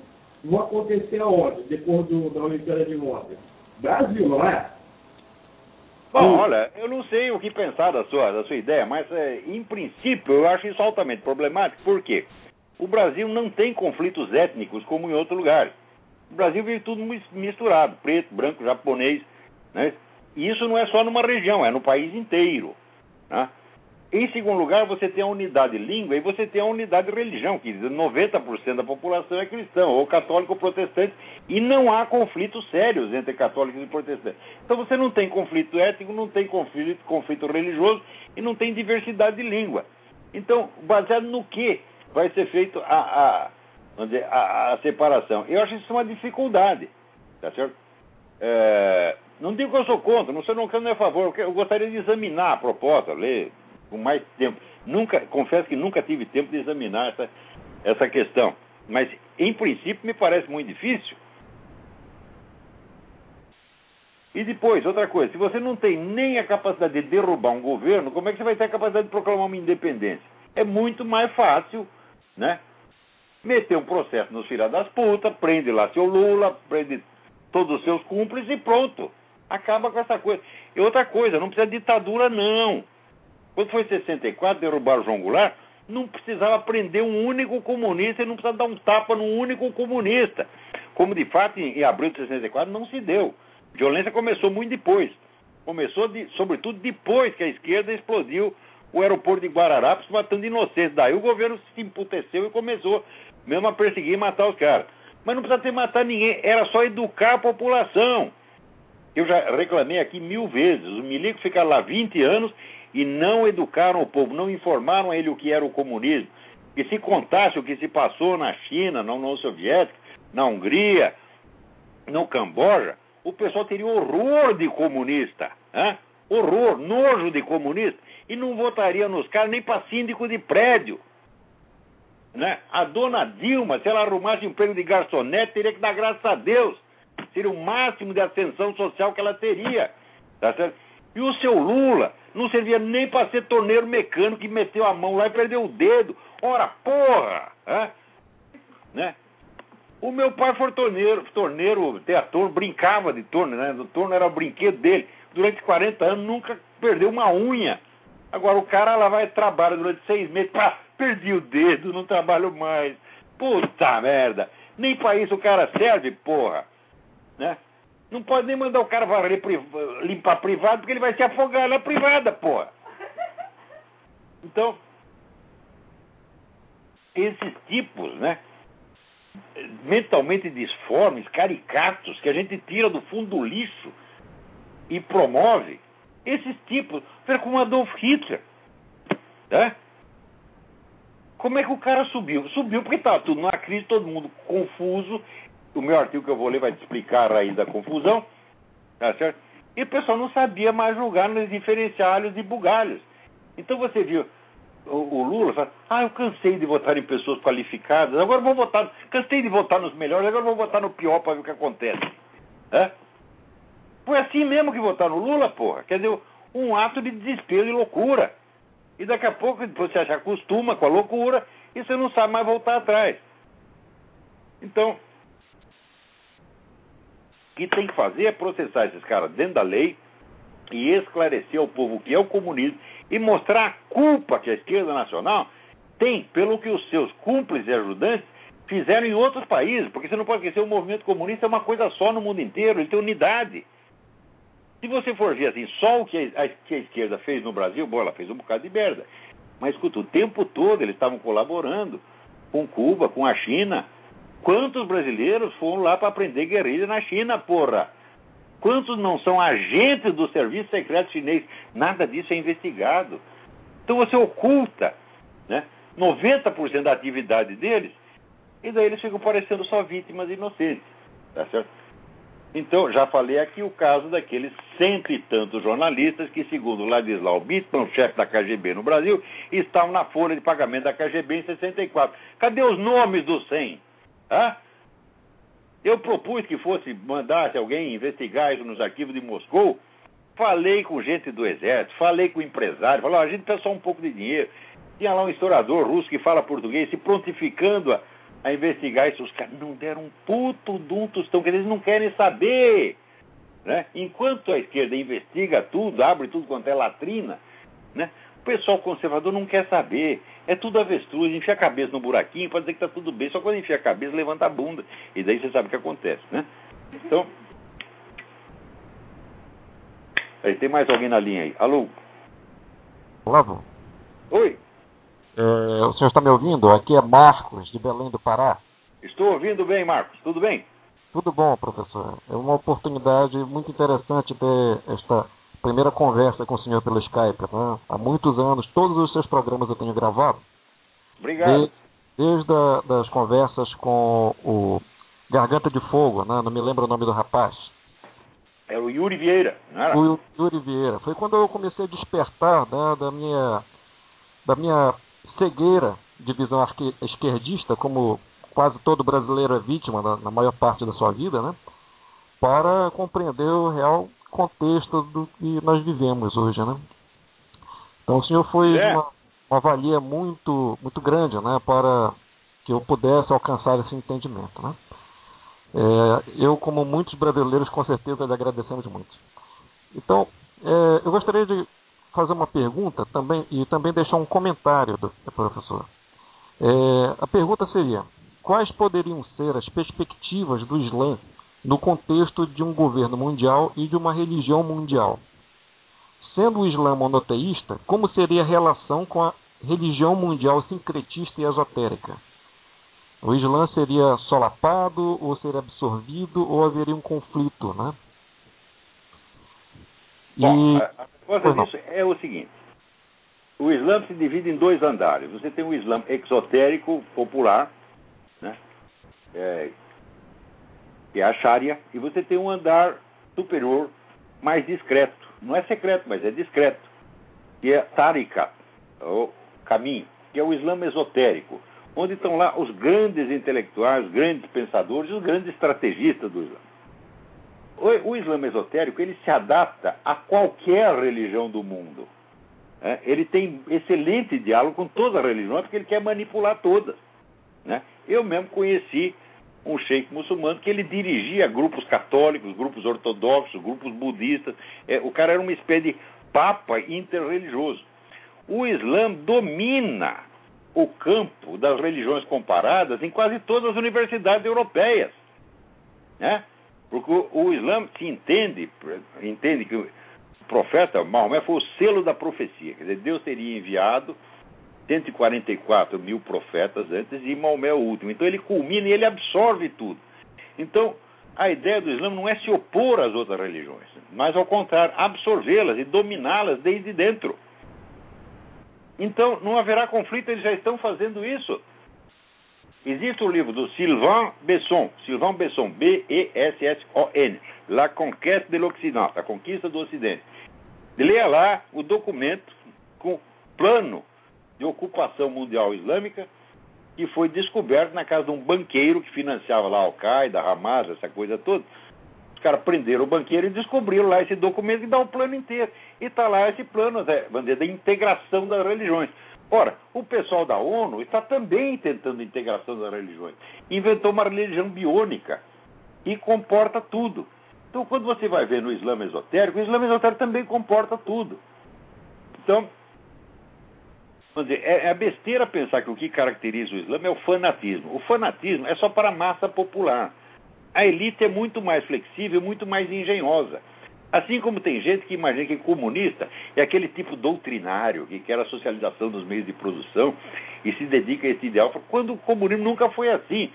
vão acontecer aonde, depois do, da Olimpíada de Londres? Brasil, não é? Bom, olha, eu não sei o que pensar da sua, da sua ideia, mas é, em princípio eu acho isso altamente problemático. Por quê? O Brasil não tem conflitos étnicos como em outros lugares. O Brasil vive tudo misturado, preto, branco, japonês. Né? E isso não é só numa região, é no país inteiro. Né? Em segundo lugar, você tem a unidade língua e você tem a unidade religião, que 90% da população é cristão, ou católico ou protestante, e não há conflitos sérios entre católicos e protestantes. Então você não tem conflito étnico, não tem conflito, conflito religioso e não tem diversidade de língua. Então, baseado no que vai ser feito a, a, a, a separação? Eu acho isso uma dificuldade, tá certo? É, não digo que eu sou contra, não sou não, não é a favor, eu gostaria de examinar a proposta, ler com mais tempo. Nunca, confesso que nunca tive tempo de examinar essa, essa questão. Mas, em princípio, me parece muito difícil. E depois, outra coisa, se você não tem nem a capacidade de derrubar um governo, como é que você vai ter a capacidade de proclamar uma independência? É muito mais fácil né? Meteu um processo nos filhos das putas, prende lá seu Lula, prende todos os seus cúmplices e pronto. Acaba com essa coisa. E outra coisa, não precisa de ditadura, não. Quando foi em 64, derrubaram o João Goulart, não precisava prender um único comunista e não precisava dar um tapa num único comunista. Como de fato em, abril de 64 não se deu. A violência começou muito depois. Começou, de, sobretudo, depois que a esquerda explodiu o aeroporto de Guararapes matando inocentes. Daí o governo se emputeceu e começou mesmo a perseguir e matar os caras. Mas não precisa ter matar ninguém, era só educar a população. Eu já reclamei aqui mil vezes. Os milicos ficaram lá 20 anos e não educaram o povo, não informaram a ele o que era o comunismo. E se contasse o que se passou na China, na União Soviética, na Hungria, no Camboja, o pessoal teria horror de comunista. Hein? Horror, nojo de comunista. E não votaria nos caras nem para síndico de prédio. Né? A dona Dilma, se ela arrumasse emprego de garçonete, teria que dar graças a Deus. Seria o máximo de ascensão social que ela teria. Tá certo? E o seu Lula não servia nem para ser torneiro mecânico que meteu a mão lá e perdeu o dedo. Ora, porra! Hein? Né? O meu pai foi torneiro, torneiro, teatro, brincava de torno, né? O torno era o brinquedo dele. Durante 40 anos nunca perdeu uma unha. Agora o cara lá vai trabalhar durante seis meses, pá, perdi o dedo, não trabalho mais. Puta merda. Nem pra isso o cara serve, porra. Né? Não pode nem mandar o cara varrer, limpar privado, porque ele vai se afogar na privada, porra. Então, esses tipos, né? mentalmente disformes, caricatos, que a gente tira do fundo do lixo e promove, esses tipos, foi como Adolf Hitler. Né? Como é que o cara subiu? Subiu porque estava tudo numa crise, todo mundo confuso. O meu artigo que eu vou ler vai te explicar a raiz da confusão. Tá certo? E o pessoal não sabia mais julgar nos diferenciais e bugalhos. Então você viu, o, o, Lula fala, ah, eu cansei de votar em pessoas qualificadas, agora vou votar, cansei de votar nos melhores, agora vou votar no pior para ver o que acontece. É? Foi assim mesmo que votaram no Lula, porra. Quer dizer, um ato de desespero e loucura. E daqui a pouco você já acostuma com a loucura e você não sabe mais voltar atrás. Então, que tem que fazer é processar esses caras dentro da lei e esclarecer ao povo que é o comunismo e mostrar a culpa que a esquerda nacional tem pelo que os seus cúmplices e ajudantes fizeram em outros países, porque você não pode esquecer, o movimento comunista é uma coisa só no mundo inteiro, ele tem unidade. Se você for ver assim, só o que a, que a esquerda fez no Brasil, bom, ela fez um bocado de merda. Mas escuta, o tempo todo eles estavam colaborando com Cuba, com a China. Quantos brasileiros foram lá para aprender guerrilha na China, porra? Quantos não são agentes do serviço secreto chinês? Nada disso é investigado. Então você oculta né, 90% da atividade deles e daí eles ficam parecendo só vítimas inocentes. Tá certo? Então, já falei aqui o caso daqueles cento e tantos jornalistas que, segundo Ladislau Bittman, chefe da KGB no Brasil, estavam na folha de pagamento da KGB em 64. Cadê os nomes dos 100? Ah? Eu propus que fosse, mandasse alguém investigar isso nos arquivos de Moscou. Falei com gente do exército, falei com empresário, falei, a gente precisa só um pouco de dinheiro. Tinha lá um historiador russo que fala português, se prontificando a, a investigar isso. Os caras não deram um puto de um tostão, que eles não querem saber. Né? Enquanto a esquerda investiga tudo, abre tudo quanto é latrina, né? O pessoal conservador não quer saber. É tudo avestruz, enfia a cabeça no buraquinho, pode dizer que está tudo bem, só quando enfia a cabeça, levanta a bunda. E daí você sabe o que acontece, né? Então. Aí, tem mais alguém na linha aí. Alô? Olavo. Oi. É, o senhor está me ouvindo? Aqui é Marcos, de Belém do Pará. Estou ouvindo bem, Marcos. Tudo bem? Tudo bom, professor. É uma oportunidade muito interessante ter esta primeira conversa com o senhor pelo Skype. Né? Há muitos anos, todos os seus programas eu tenho gravado. Obrigado. De, desde a, das conversas com o Garganta de Fogo, né? não me lembro o nome do rapaz. É o Yuri Vieira, não era? O Yuri Vieira. Foi quando eu comecei a despertar né, da minha da minha cegueira de visão esquerdista, como quase todo brasileiro é vítima na, na maior parte da sua vida, né? Para compreender o real contexto do que nós vivemos hoje, né? Então o senhor foi é. uma, uma valia muito muito grande, né, para que eu pudesse alcançar esse entendimento. Né? É, eu, como muitos brasileiros, com certeza lhe agradecemos muito. Então, é, eu gostaria de fazer uma pergunta também e também deixar um comentário, do, professor. É, a pergunta seria: quais poderiam ser as perspectivas do Islã no contexto de um governo mundial e de uma religião mundial? Sendo o Islã monoteísta, como seria a relação com a religião mundial sincretista e esotérica? O Islã seria solapado ou seria absorvido ou haveria um conflito, né? Bom, a, a resposta disso é o seguinte: o Islã se divide em dois andares. Você tem o Islã exotérico popular, né? É, que é a Sharia, e você tem um andar superior mais discreto. Não é secreto, mas é discreto, que é Tariqa, o caminho, que é o Islã esotérico, onde estão lá os grandes intelectuais, os grandes pensadores, os grandes estrategistas do Islã. O, o Islã esotérico ele se adapta a qualquer religião do mundo. É, ele tem excelente diálogo com todas as religiões, porque ele quer manipular todas. Né? Eu mesmo conheci um sheik muçulmano que ele dirigia grupos católicos, grupos ortodoxos, grupos budistas. É, o cara era uma espécie de papa interreligioso. O Islã domina o campo das religiões comparadas em quase todas as universidades europeias. Né? Porque o, Islã se entende, entende que o profeta Maomé foi o selo da profecia. Quer dizer, Deus teria enviado 144 mil profetas antes e Maomé o último. Então ele culmina e ele absorve tudo. Então, a ideia do Islã não é se opor às outras religiões, mas ao contrário, absorvê-las e dominá-las desde dentro. Então, não haverá conflito, eles já estão fazendo isso. Existe o livro do Sylvain Besson, Sylvain Besson, B-E-S-S-O-N, La Conquête de l'Occident, a conquista do Ocidente. Leia lá o documento com plano de ocupação mundial islâmica que foi descoberto na casa de um banqueiro que financiava lá Al-Qaeda, Hamas, essa coisa toda. Os caras prenderam o banqueiro e descobriram lá esse documento que dá o um plano inteiro. E está lá esse plano, vamos dizer, da integração das religiões. Ora, o pessoal da ONU está também tentando a integração das religiões. Inventou uma religião biônica e comporta tudo. Então, quando você vai ver no Islã esotérico, o Islã esotérico também comporta tudo. Então, vamos dizer, é, é besteira pensar que o que caracteriza o Islã é o fanatismo. O fanatismo é só para a massa popular. A elite é muito mais flexível, muito mais engenhosa. Assim como tem gente que imagina que comunista é aquele tipo doutrinário que quer a socialização dos meios de produção e se dedica a esse ideal, quando o comunismo nunca foi assim.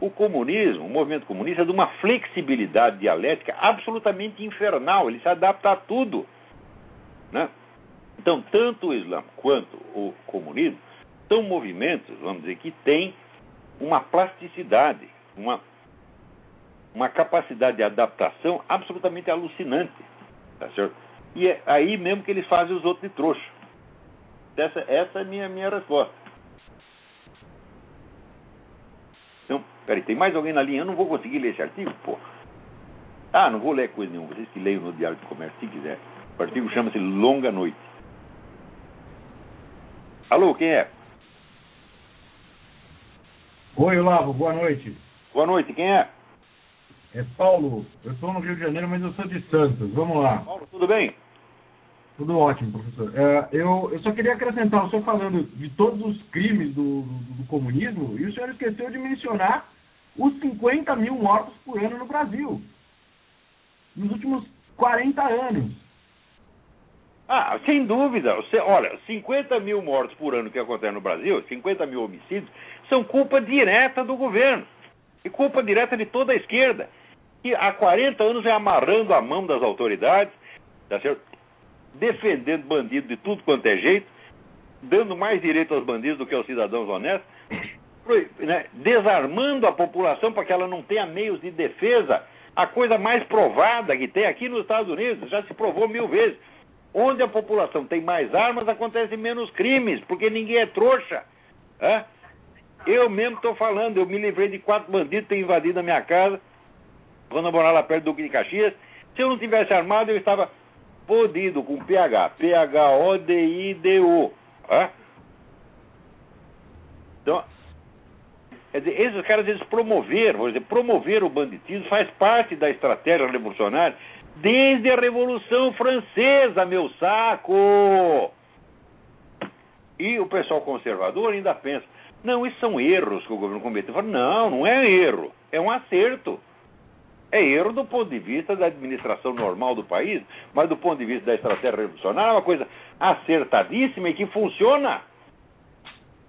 O comunismo, o movimento comunista, é de uma flexibilidade dialética absolutamente infernal, ele se adapta a tudo. Né? Então, tanto o Islã quanto o comunismo são movimentos, vamos dizer, que têm uma plasticidade, uma uma capacidade de adaptação absolutamente alucinante. Tá certo? E é aí mesmo que eles fazem os outros de trouxa. Essa, essa é a minha, minha resposta. Então, peraí, tem mais alguém na linha? Eu não vou conseguir ler esse artigo, pô. Ah, não vou ler coisa nenhuma. Vocês que leiam no Diário do Comércio, se quiser. O artigo chama-se Longa Noite. Alô, quem é? Oi, Olavo, boa noite. Boa noite, quem é? É Paulo, eu estou no Rio de Janeiro, mas eu sou de Santos. Vamos lá. Paulo, tudo bem? Tudo ótimo, professor. É, eu, eu só queria acrescentar, o senhor falando de todos os crimes do, do, do, comunismo, e o senhor esqueceu de mencionar os 50 mil mortos por ano no Brasil. Nos últimos 40 anos. Ah, sem dúvida. Você, olha, 50 mil mortos por ano que acontece no Brasil, 50 mil homicídios, são culpa direta do governo. E culpa direta de toda a esquerda que há 40 anos vem amarrando a mão das autoridades, tá certo? defendendo bandido de tudo quanto é jeito, dando mais direito aos bandidos do que aos cidadãos honestos, né? desarmando a população para que ela não tenha meios de defesa. A coisa mais provada que tem aqui nos Estados Unidos, já se provou mil vezes. Onde a população tem mais armas, acontecem menos crimes, porque ninguém é trouxa. Eu mesmo estou falando, eu me livrei de quatro bandidos têm invadido a minha casa quando eu morava lá perto do Duque de Caxias, se eu não tivesse armado, eu estava podido com PH. P-H-O-D-I-D-O. Então, Quer dizer, esses caras eles promoveram, vou dizer, promover o banditismo faz parte da estratégia revolucionária desde a Revolução Francesa, meu saco! E o pessoal conservador ainda pensa, não, isso são erros que o governo cometeu. Falo, não, não é erro, é um acerto. É erro do ponto de vista da administração normal do país, mas do ponto de vista da estratégia revolucionária é uma coisa acertadíssima e que funciona.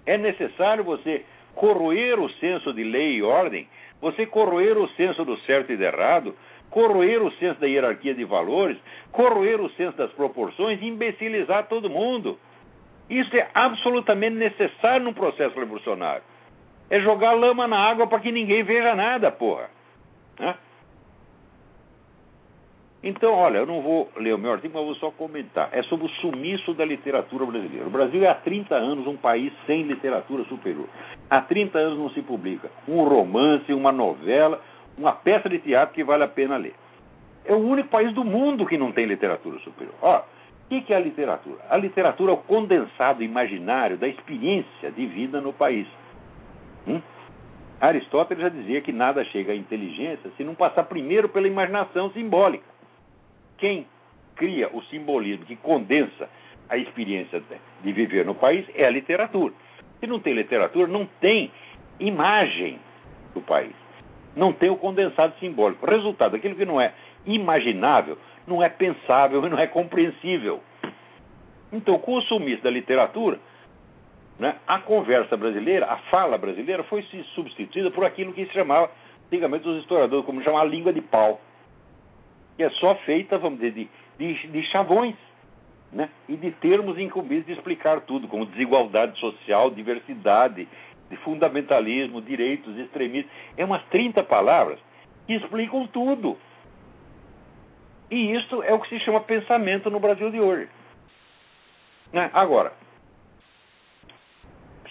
É necessário você corroer o senso de lei e ordem, você corroer o senso do certo e do errado, corroer o senso da hierarquia de valores, corroer o senso das proporções e imbecilizar todo mundo. Isso é absolutamente necessário num processo revolucionário. É jogar lama na água para que ninguém veja nada, porra. Né? Então, olha, eu não vou ler o meu artigo, mas vou só comentar. É sobre o sumiço da literatura brasileira. O Brasil é há 30 anos um país sem literatura superior. Há 30 anos não se publica um romance, uma novela, uma peça de teatro que vale a pena ler. É o único país do mundo que não tem literatura superior. Ó, o que é a literatura? A literatura é o condensado imaginário da experiência de vida no país. Hum? Aristóteles já dizia que nada chega à inteligência se não passar primeiro pela imaginação simbólica. Quem cria o simbolismo que condensa a experiência de viver no país é a literatura. Se não tem literatura, não tem imagem do país. Não tem o condensado simbólico. Resultado, aquilo que não é imaginável, não é pensável e não é compreensível. Então, com o sumiço da literatura, né, a conversa brasileira, a fala brasileira, foi substituída por aquilo que se chamava, antigamente os historiadores, como chamar língua de pau que é só feita, vamos dizer, de, de, de chavões. Né? E de termos incumbidos de explicar tudo, como desigualdade social, diversidade, de fundamentalismo, direitos, extremistas. É umas 30 palavras que explicam tudo. E isso é o que se chama pensamento no Brasil de hoje. Né? Agora,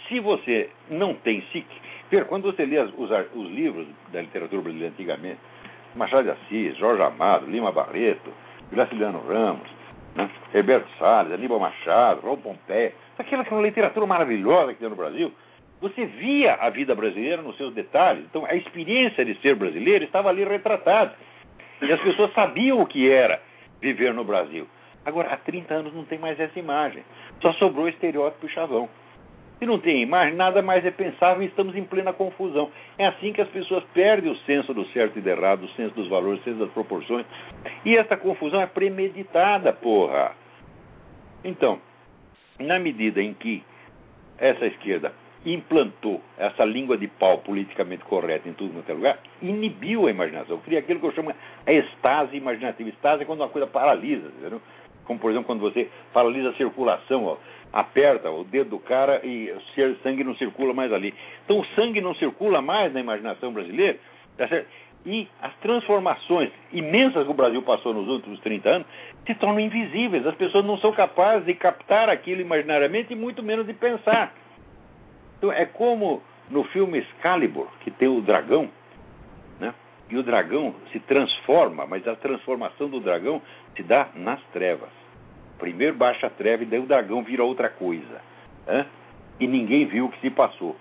se você não tem sequer. Quando você lê os, os livros da literatura brasileira antigamente, Machado de Assis, Jorge Amado, Lima Barreto, Graciliano Ramos, né? Roberto Salles, Aníbal Machado, Raul Pompeia, aquela, aquela literatura maravilhosa que tem no Brasil, você via a vida brasileira nos seus detalhes. Então, a experiência de ser brasileiro estava ali retratada. E as pessoas sabiam o que era viver no Brasil. Agora, há 30 anos não tem mais essa imagem. Só sobrou o estereótipo chavão. Se não tem imagem, nada mais é pensável e estamos em plena confusão. É assim que as pessoas perdem o senso do certo e do errado, o senso dos valores, o senso das proporções. E essa confusão é premeditada, porra. Então, na medida em que essa esquerda implantou essa língua de pau politicamente correta em tudo quanto é lugar, inibiu a imaginação, cria aquilo que eu chamo a estase imaginativa. Estase é quando uma coisa paralisa, entendeu? como por exemplo quando você paralisa a circulação, ó, aperta o dedo do cara e o sangue não circula mais ali. Então o sangue não circula mais na imaginação brasileira, tá e as transformações imensas que o Brasil passou nos últimos 30 anos se tornam invisíveis. As pessoas não são capazes de captar aquilo imaginariamente e muito menos de pensar. Então é como no filme Excalibur, que tem o dragão, né? e o dragão se transforma, mas a transformação do dragão se dá nas trevas. Primeiro baixa a treva e daí o dragão vira outra coisa. Né? E ninguém viu o que se passou.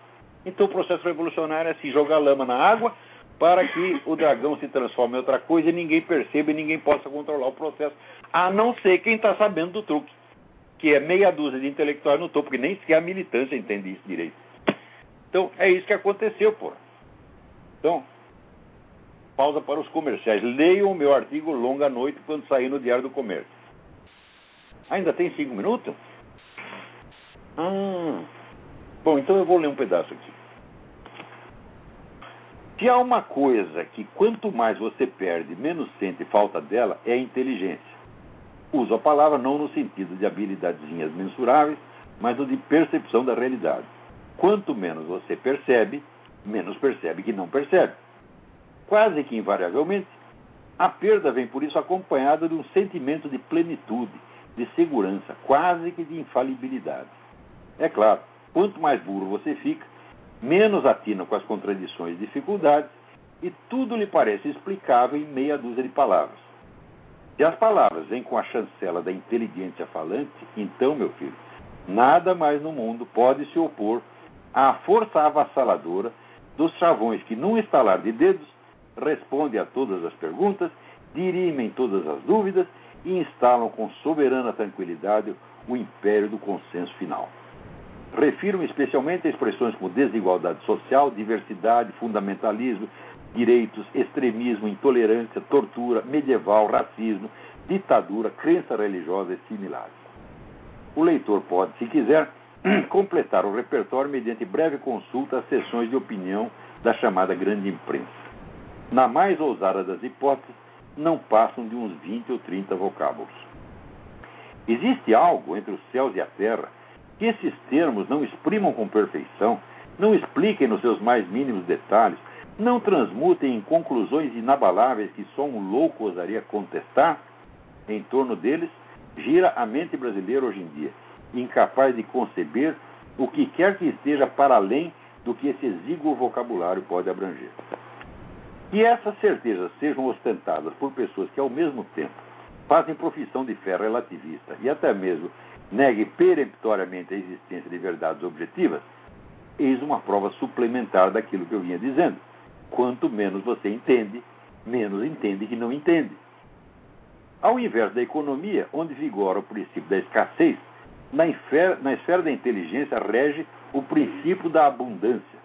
Então o processo revolucionário é se jogar lama na água para que o dragão se transforme em outra coisa e ninguém perceba e ninguém possa controlar o processo. A não ser quem está sabendo do truque, que é meia dúzia de intelectuais no topo, porque nem sequer a militância entende isso direito. Então é isso que aconteceu, pô. Então, pausa para os comerciais. Leiam o meu artigo Longa Noite quando sair no Diário do Comércio. Ainda tem cinco minutos? Ah. Bom, então eu vou ler um pedaço aqui. Se há uma coisa que quanto mais você perde, menos sente falta dela, é a inteligência. Uso a palavra não no sentido de habilidadezinhas mensuráveis, mas no de percepção da realidade. Quanto menos você percebe, menos percebe que não percebe. Quase que invariavelmente, a perda vem por isso acompanhada de um sentimento de plenitude, de segurança, quase que de infalibilidade. É claro, quanto mais burro você fica, menos atina com as contradições e dificuldades, e tudo lhe parece explicável em meia dúzia de palavras. Se as palavras vêm com a chancela da inteligência falante, então, meu filho, nada mais no mundo pode se opor à força avassaladora dos chavões que, num estalar de dedos, responde a todas as perguntas, dirimem todas as dúvidas e instalam com soberana tranquilidade o império do consenso final. Refiro-me especialmente a expressões como desigualdade social, diversidade, fundamentalismo, direitos, extremismo, intolerância, tortura, medieval, racismo, ditadura, crença religiosa e similares. O leitor pode, se quiser, completar o repertório mediante breve consulta às sessões de opinião da chamada grande imprensa. Na mais ousada das hipóteses, não passam de uns 20 ou 30 vocábulos. Existe algo entre os céus e a terra que esses termos não exprimam com perfeição, não expliquem nos seus mais mínimos detalhes, não transmutem em conclusões inabaláveis que só um louco ousaria contestar? Em torno deles gira a mente brasileira hoje em dia, incapaz de conceber o que quer que esteja para além do que esse exíguo vocabulário pode abranger. Que essas certezas sejam ostentadas por pessoas que, ao mesmo tempo, fazem profissão de fé relativista e até mesmo negue peremptoriamente a existência de verdades objetivas, eis uma prova suplementar daquilo que eu vinha dizendo. Quanto menos você entende, menos entende que não entende. Ao invés da economia, onde vigora o princípio da escassez, na esfera, na esfera da inteligência rege o princípio da abundância.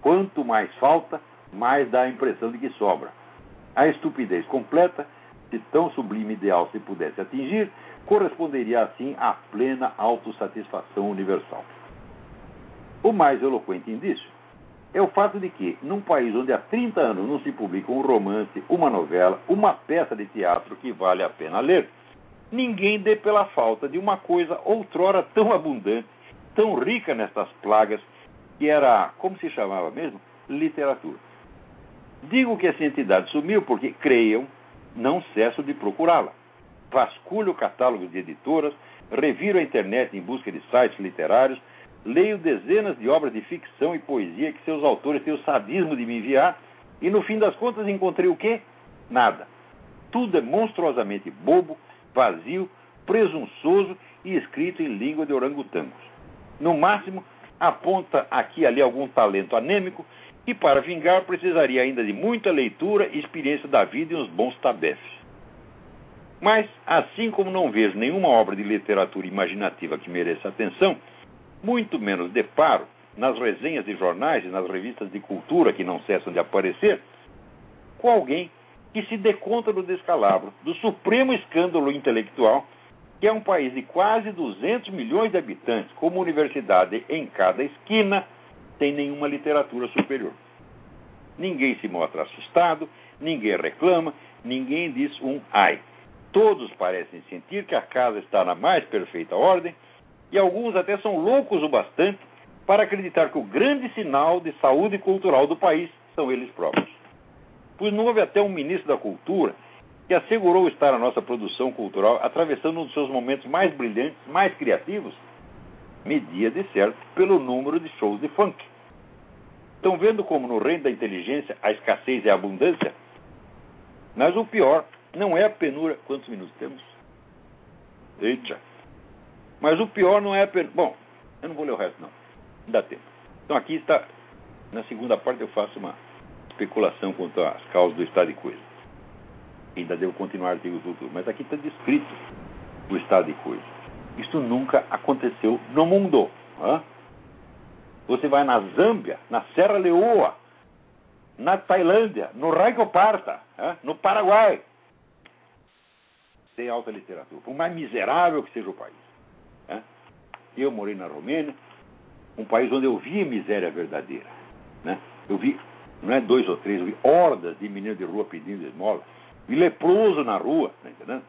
Quanto mais falta, mais dá a impressão de que sobra. A estupidez completa, se tão sublime ideal se pudesse atingir, corresponderia assim à plena autossatisfação universal. O mais eloquente indício é o fato de que, num país onde há 30 anos não se publica um romance, uma novela, uma peça de teatro que vale a pena ler, ninguém dê pela falta de uma coisa outrora tão abundante, tão rica nestas plagas, que era, como se chamava mesmo? Literatura. Digo que essa entidade sumiu porque, creiam, não cesso de procurá-la. Vasculho catálogos de editoras, reviro a internet em busca de sites literários, leio dezenas de obras de ficção e poesia que seus autores têm o sadismo de me enviar, e no fim das contas encontrei o quê? Nada. Tudo é monstruosamente bobo, vazio, presunçoso e escrito em língua de orangotangos. No máximo, aponta aqui e ali algum talento anêmico e, para vingar, precisaria ainda de muita leitura, experiência da vida e uns bons tabefes. Mas, assim como não vejo nenhuma obra de literatura imaginativa que mereça atenção, muito menos deparo nas resenhas de jornais e nas revistas de cultura que não cessam de aparecer, com alguém que se dê conta do descalabro, do supremo escândalo intelectual, que é um país de quase 200 milhões de habitantes, com uma universidade em cada esquina, sem nenhuma literatura superior. Ninguém se mostra assustado, ninguém reclama, ninguém diz um ai. Todos parecem sentir que a casa está na mais perfeita ordem e alguns até são loucos o bastante para acreditar que o grande sinal de saúde cultural do país são eles próprios. Pois não houve até um ministro da Cultura que assegurou estar a nossa produção cultural atravessando um dos seus momentos mais brilhantes, mais criativos, media de certo pelo número de shows de funk. Estão vendo como no reino da inteligência a escassez é a abundância? Mas o pior não é a penura. Quantos minutos temos? Eita! Mas o pior não é a penura. Bom, eu não vou ler o resto, não. Não dá tempo. Então aqui está. Na segunda parte eu faço uma especulação quanto às causas do estado de coisas. Ainda devo continuar artigo futuro. Mas aqui está descrito o estado de coisas. Isso nunca aconteceu no mundo. Hã? Você vai na Zâmbia, na Serra Leoa, na Tailândia, no Raicoparta, no Paraguai. Tem alta literatura. Por mais miserável que seja o país. Eu morei na Romênia, um país onde eu vi miséria verdadeira. Né? Eu vi, não é dois ou três, eu vi hordas de meninos de rua pedindo esmola. Vi leproso na rua, tá entendendo?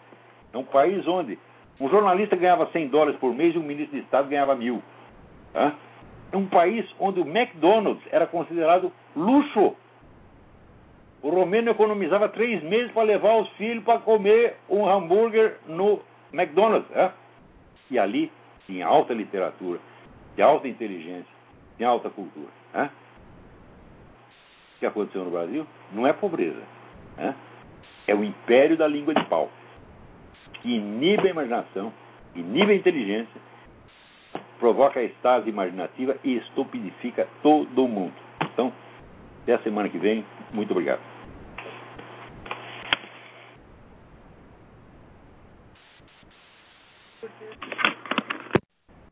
É um país onde um jornalista ganhava 100 dólares por mês e um ministro de Estado ganhava mil. Tá? É um país onde o McDonald's era considerado luxo. O romeno economizava três meses para levar os filhos para comer um hambúrguer no McDonald's. E ali tinha alta literatura, tinha alta inteligência, tinha alta cultura. Que aconteceu no Brasil não é pobreza. É, é o império da língua de pau, que inibe a imaginação, inibe a inteligência provoca a estase imaginativa e estupidifica todo mundo. Então, Até a semana que vem. Muito obrigado.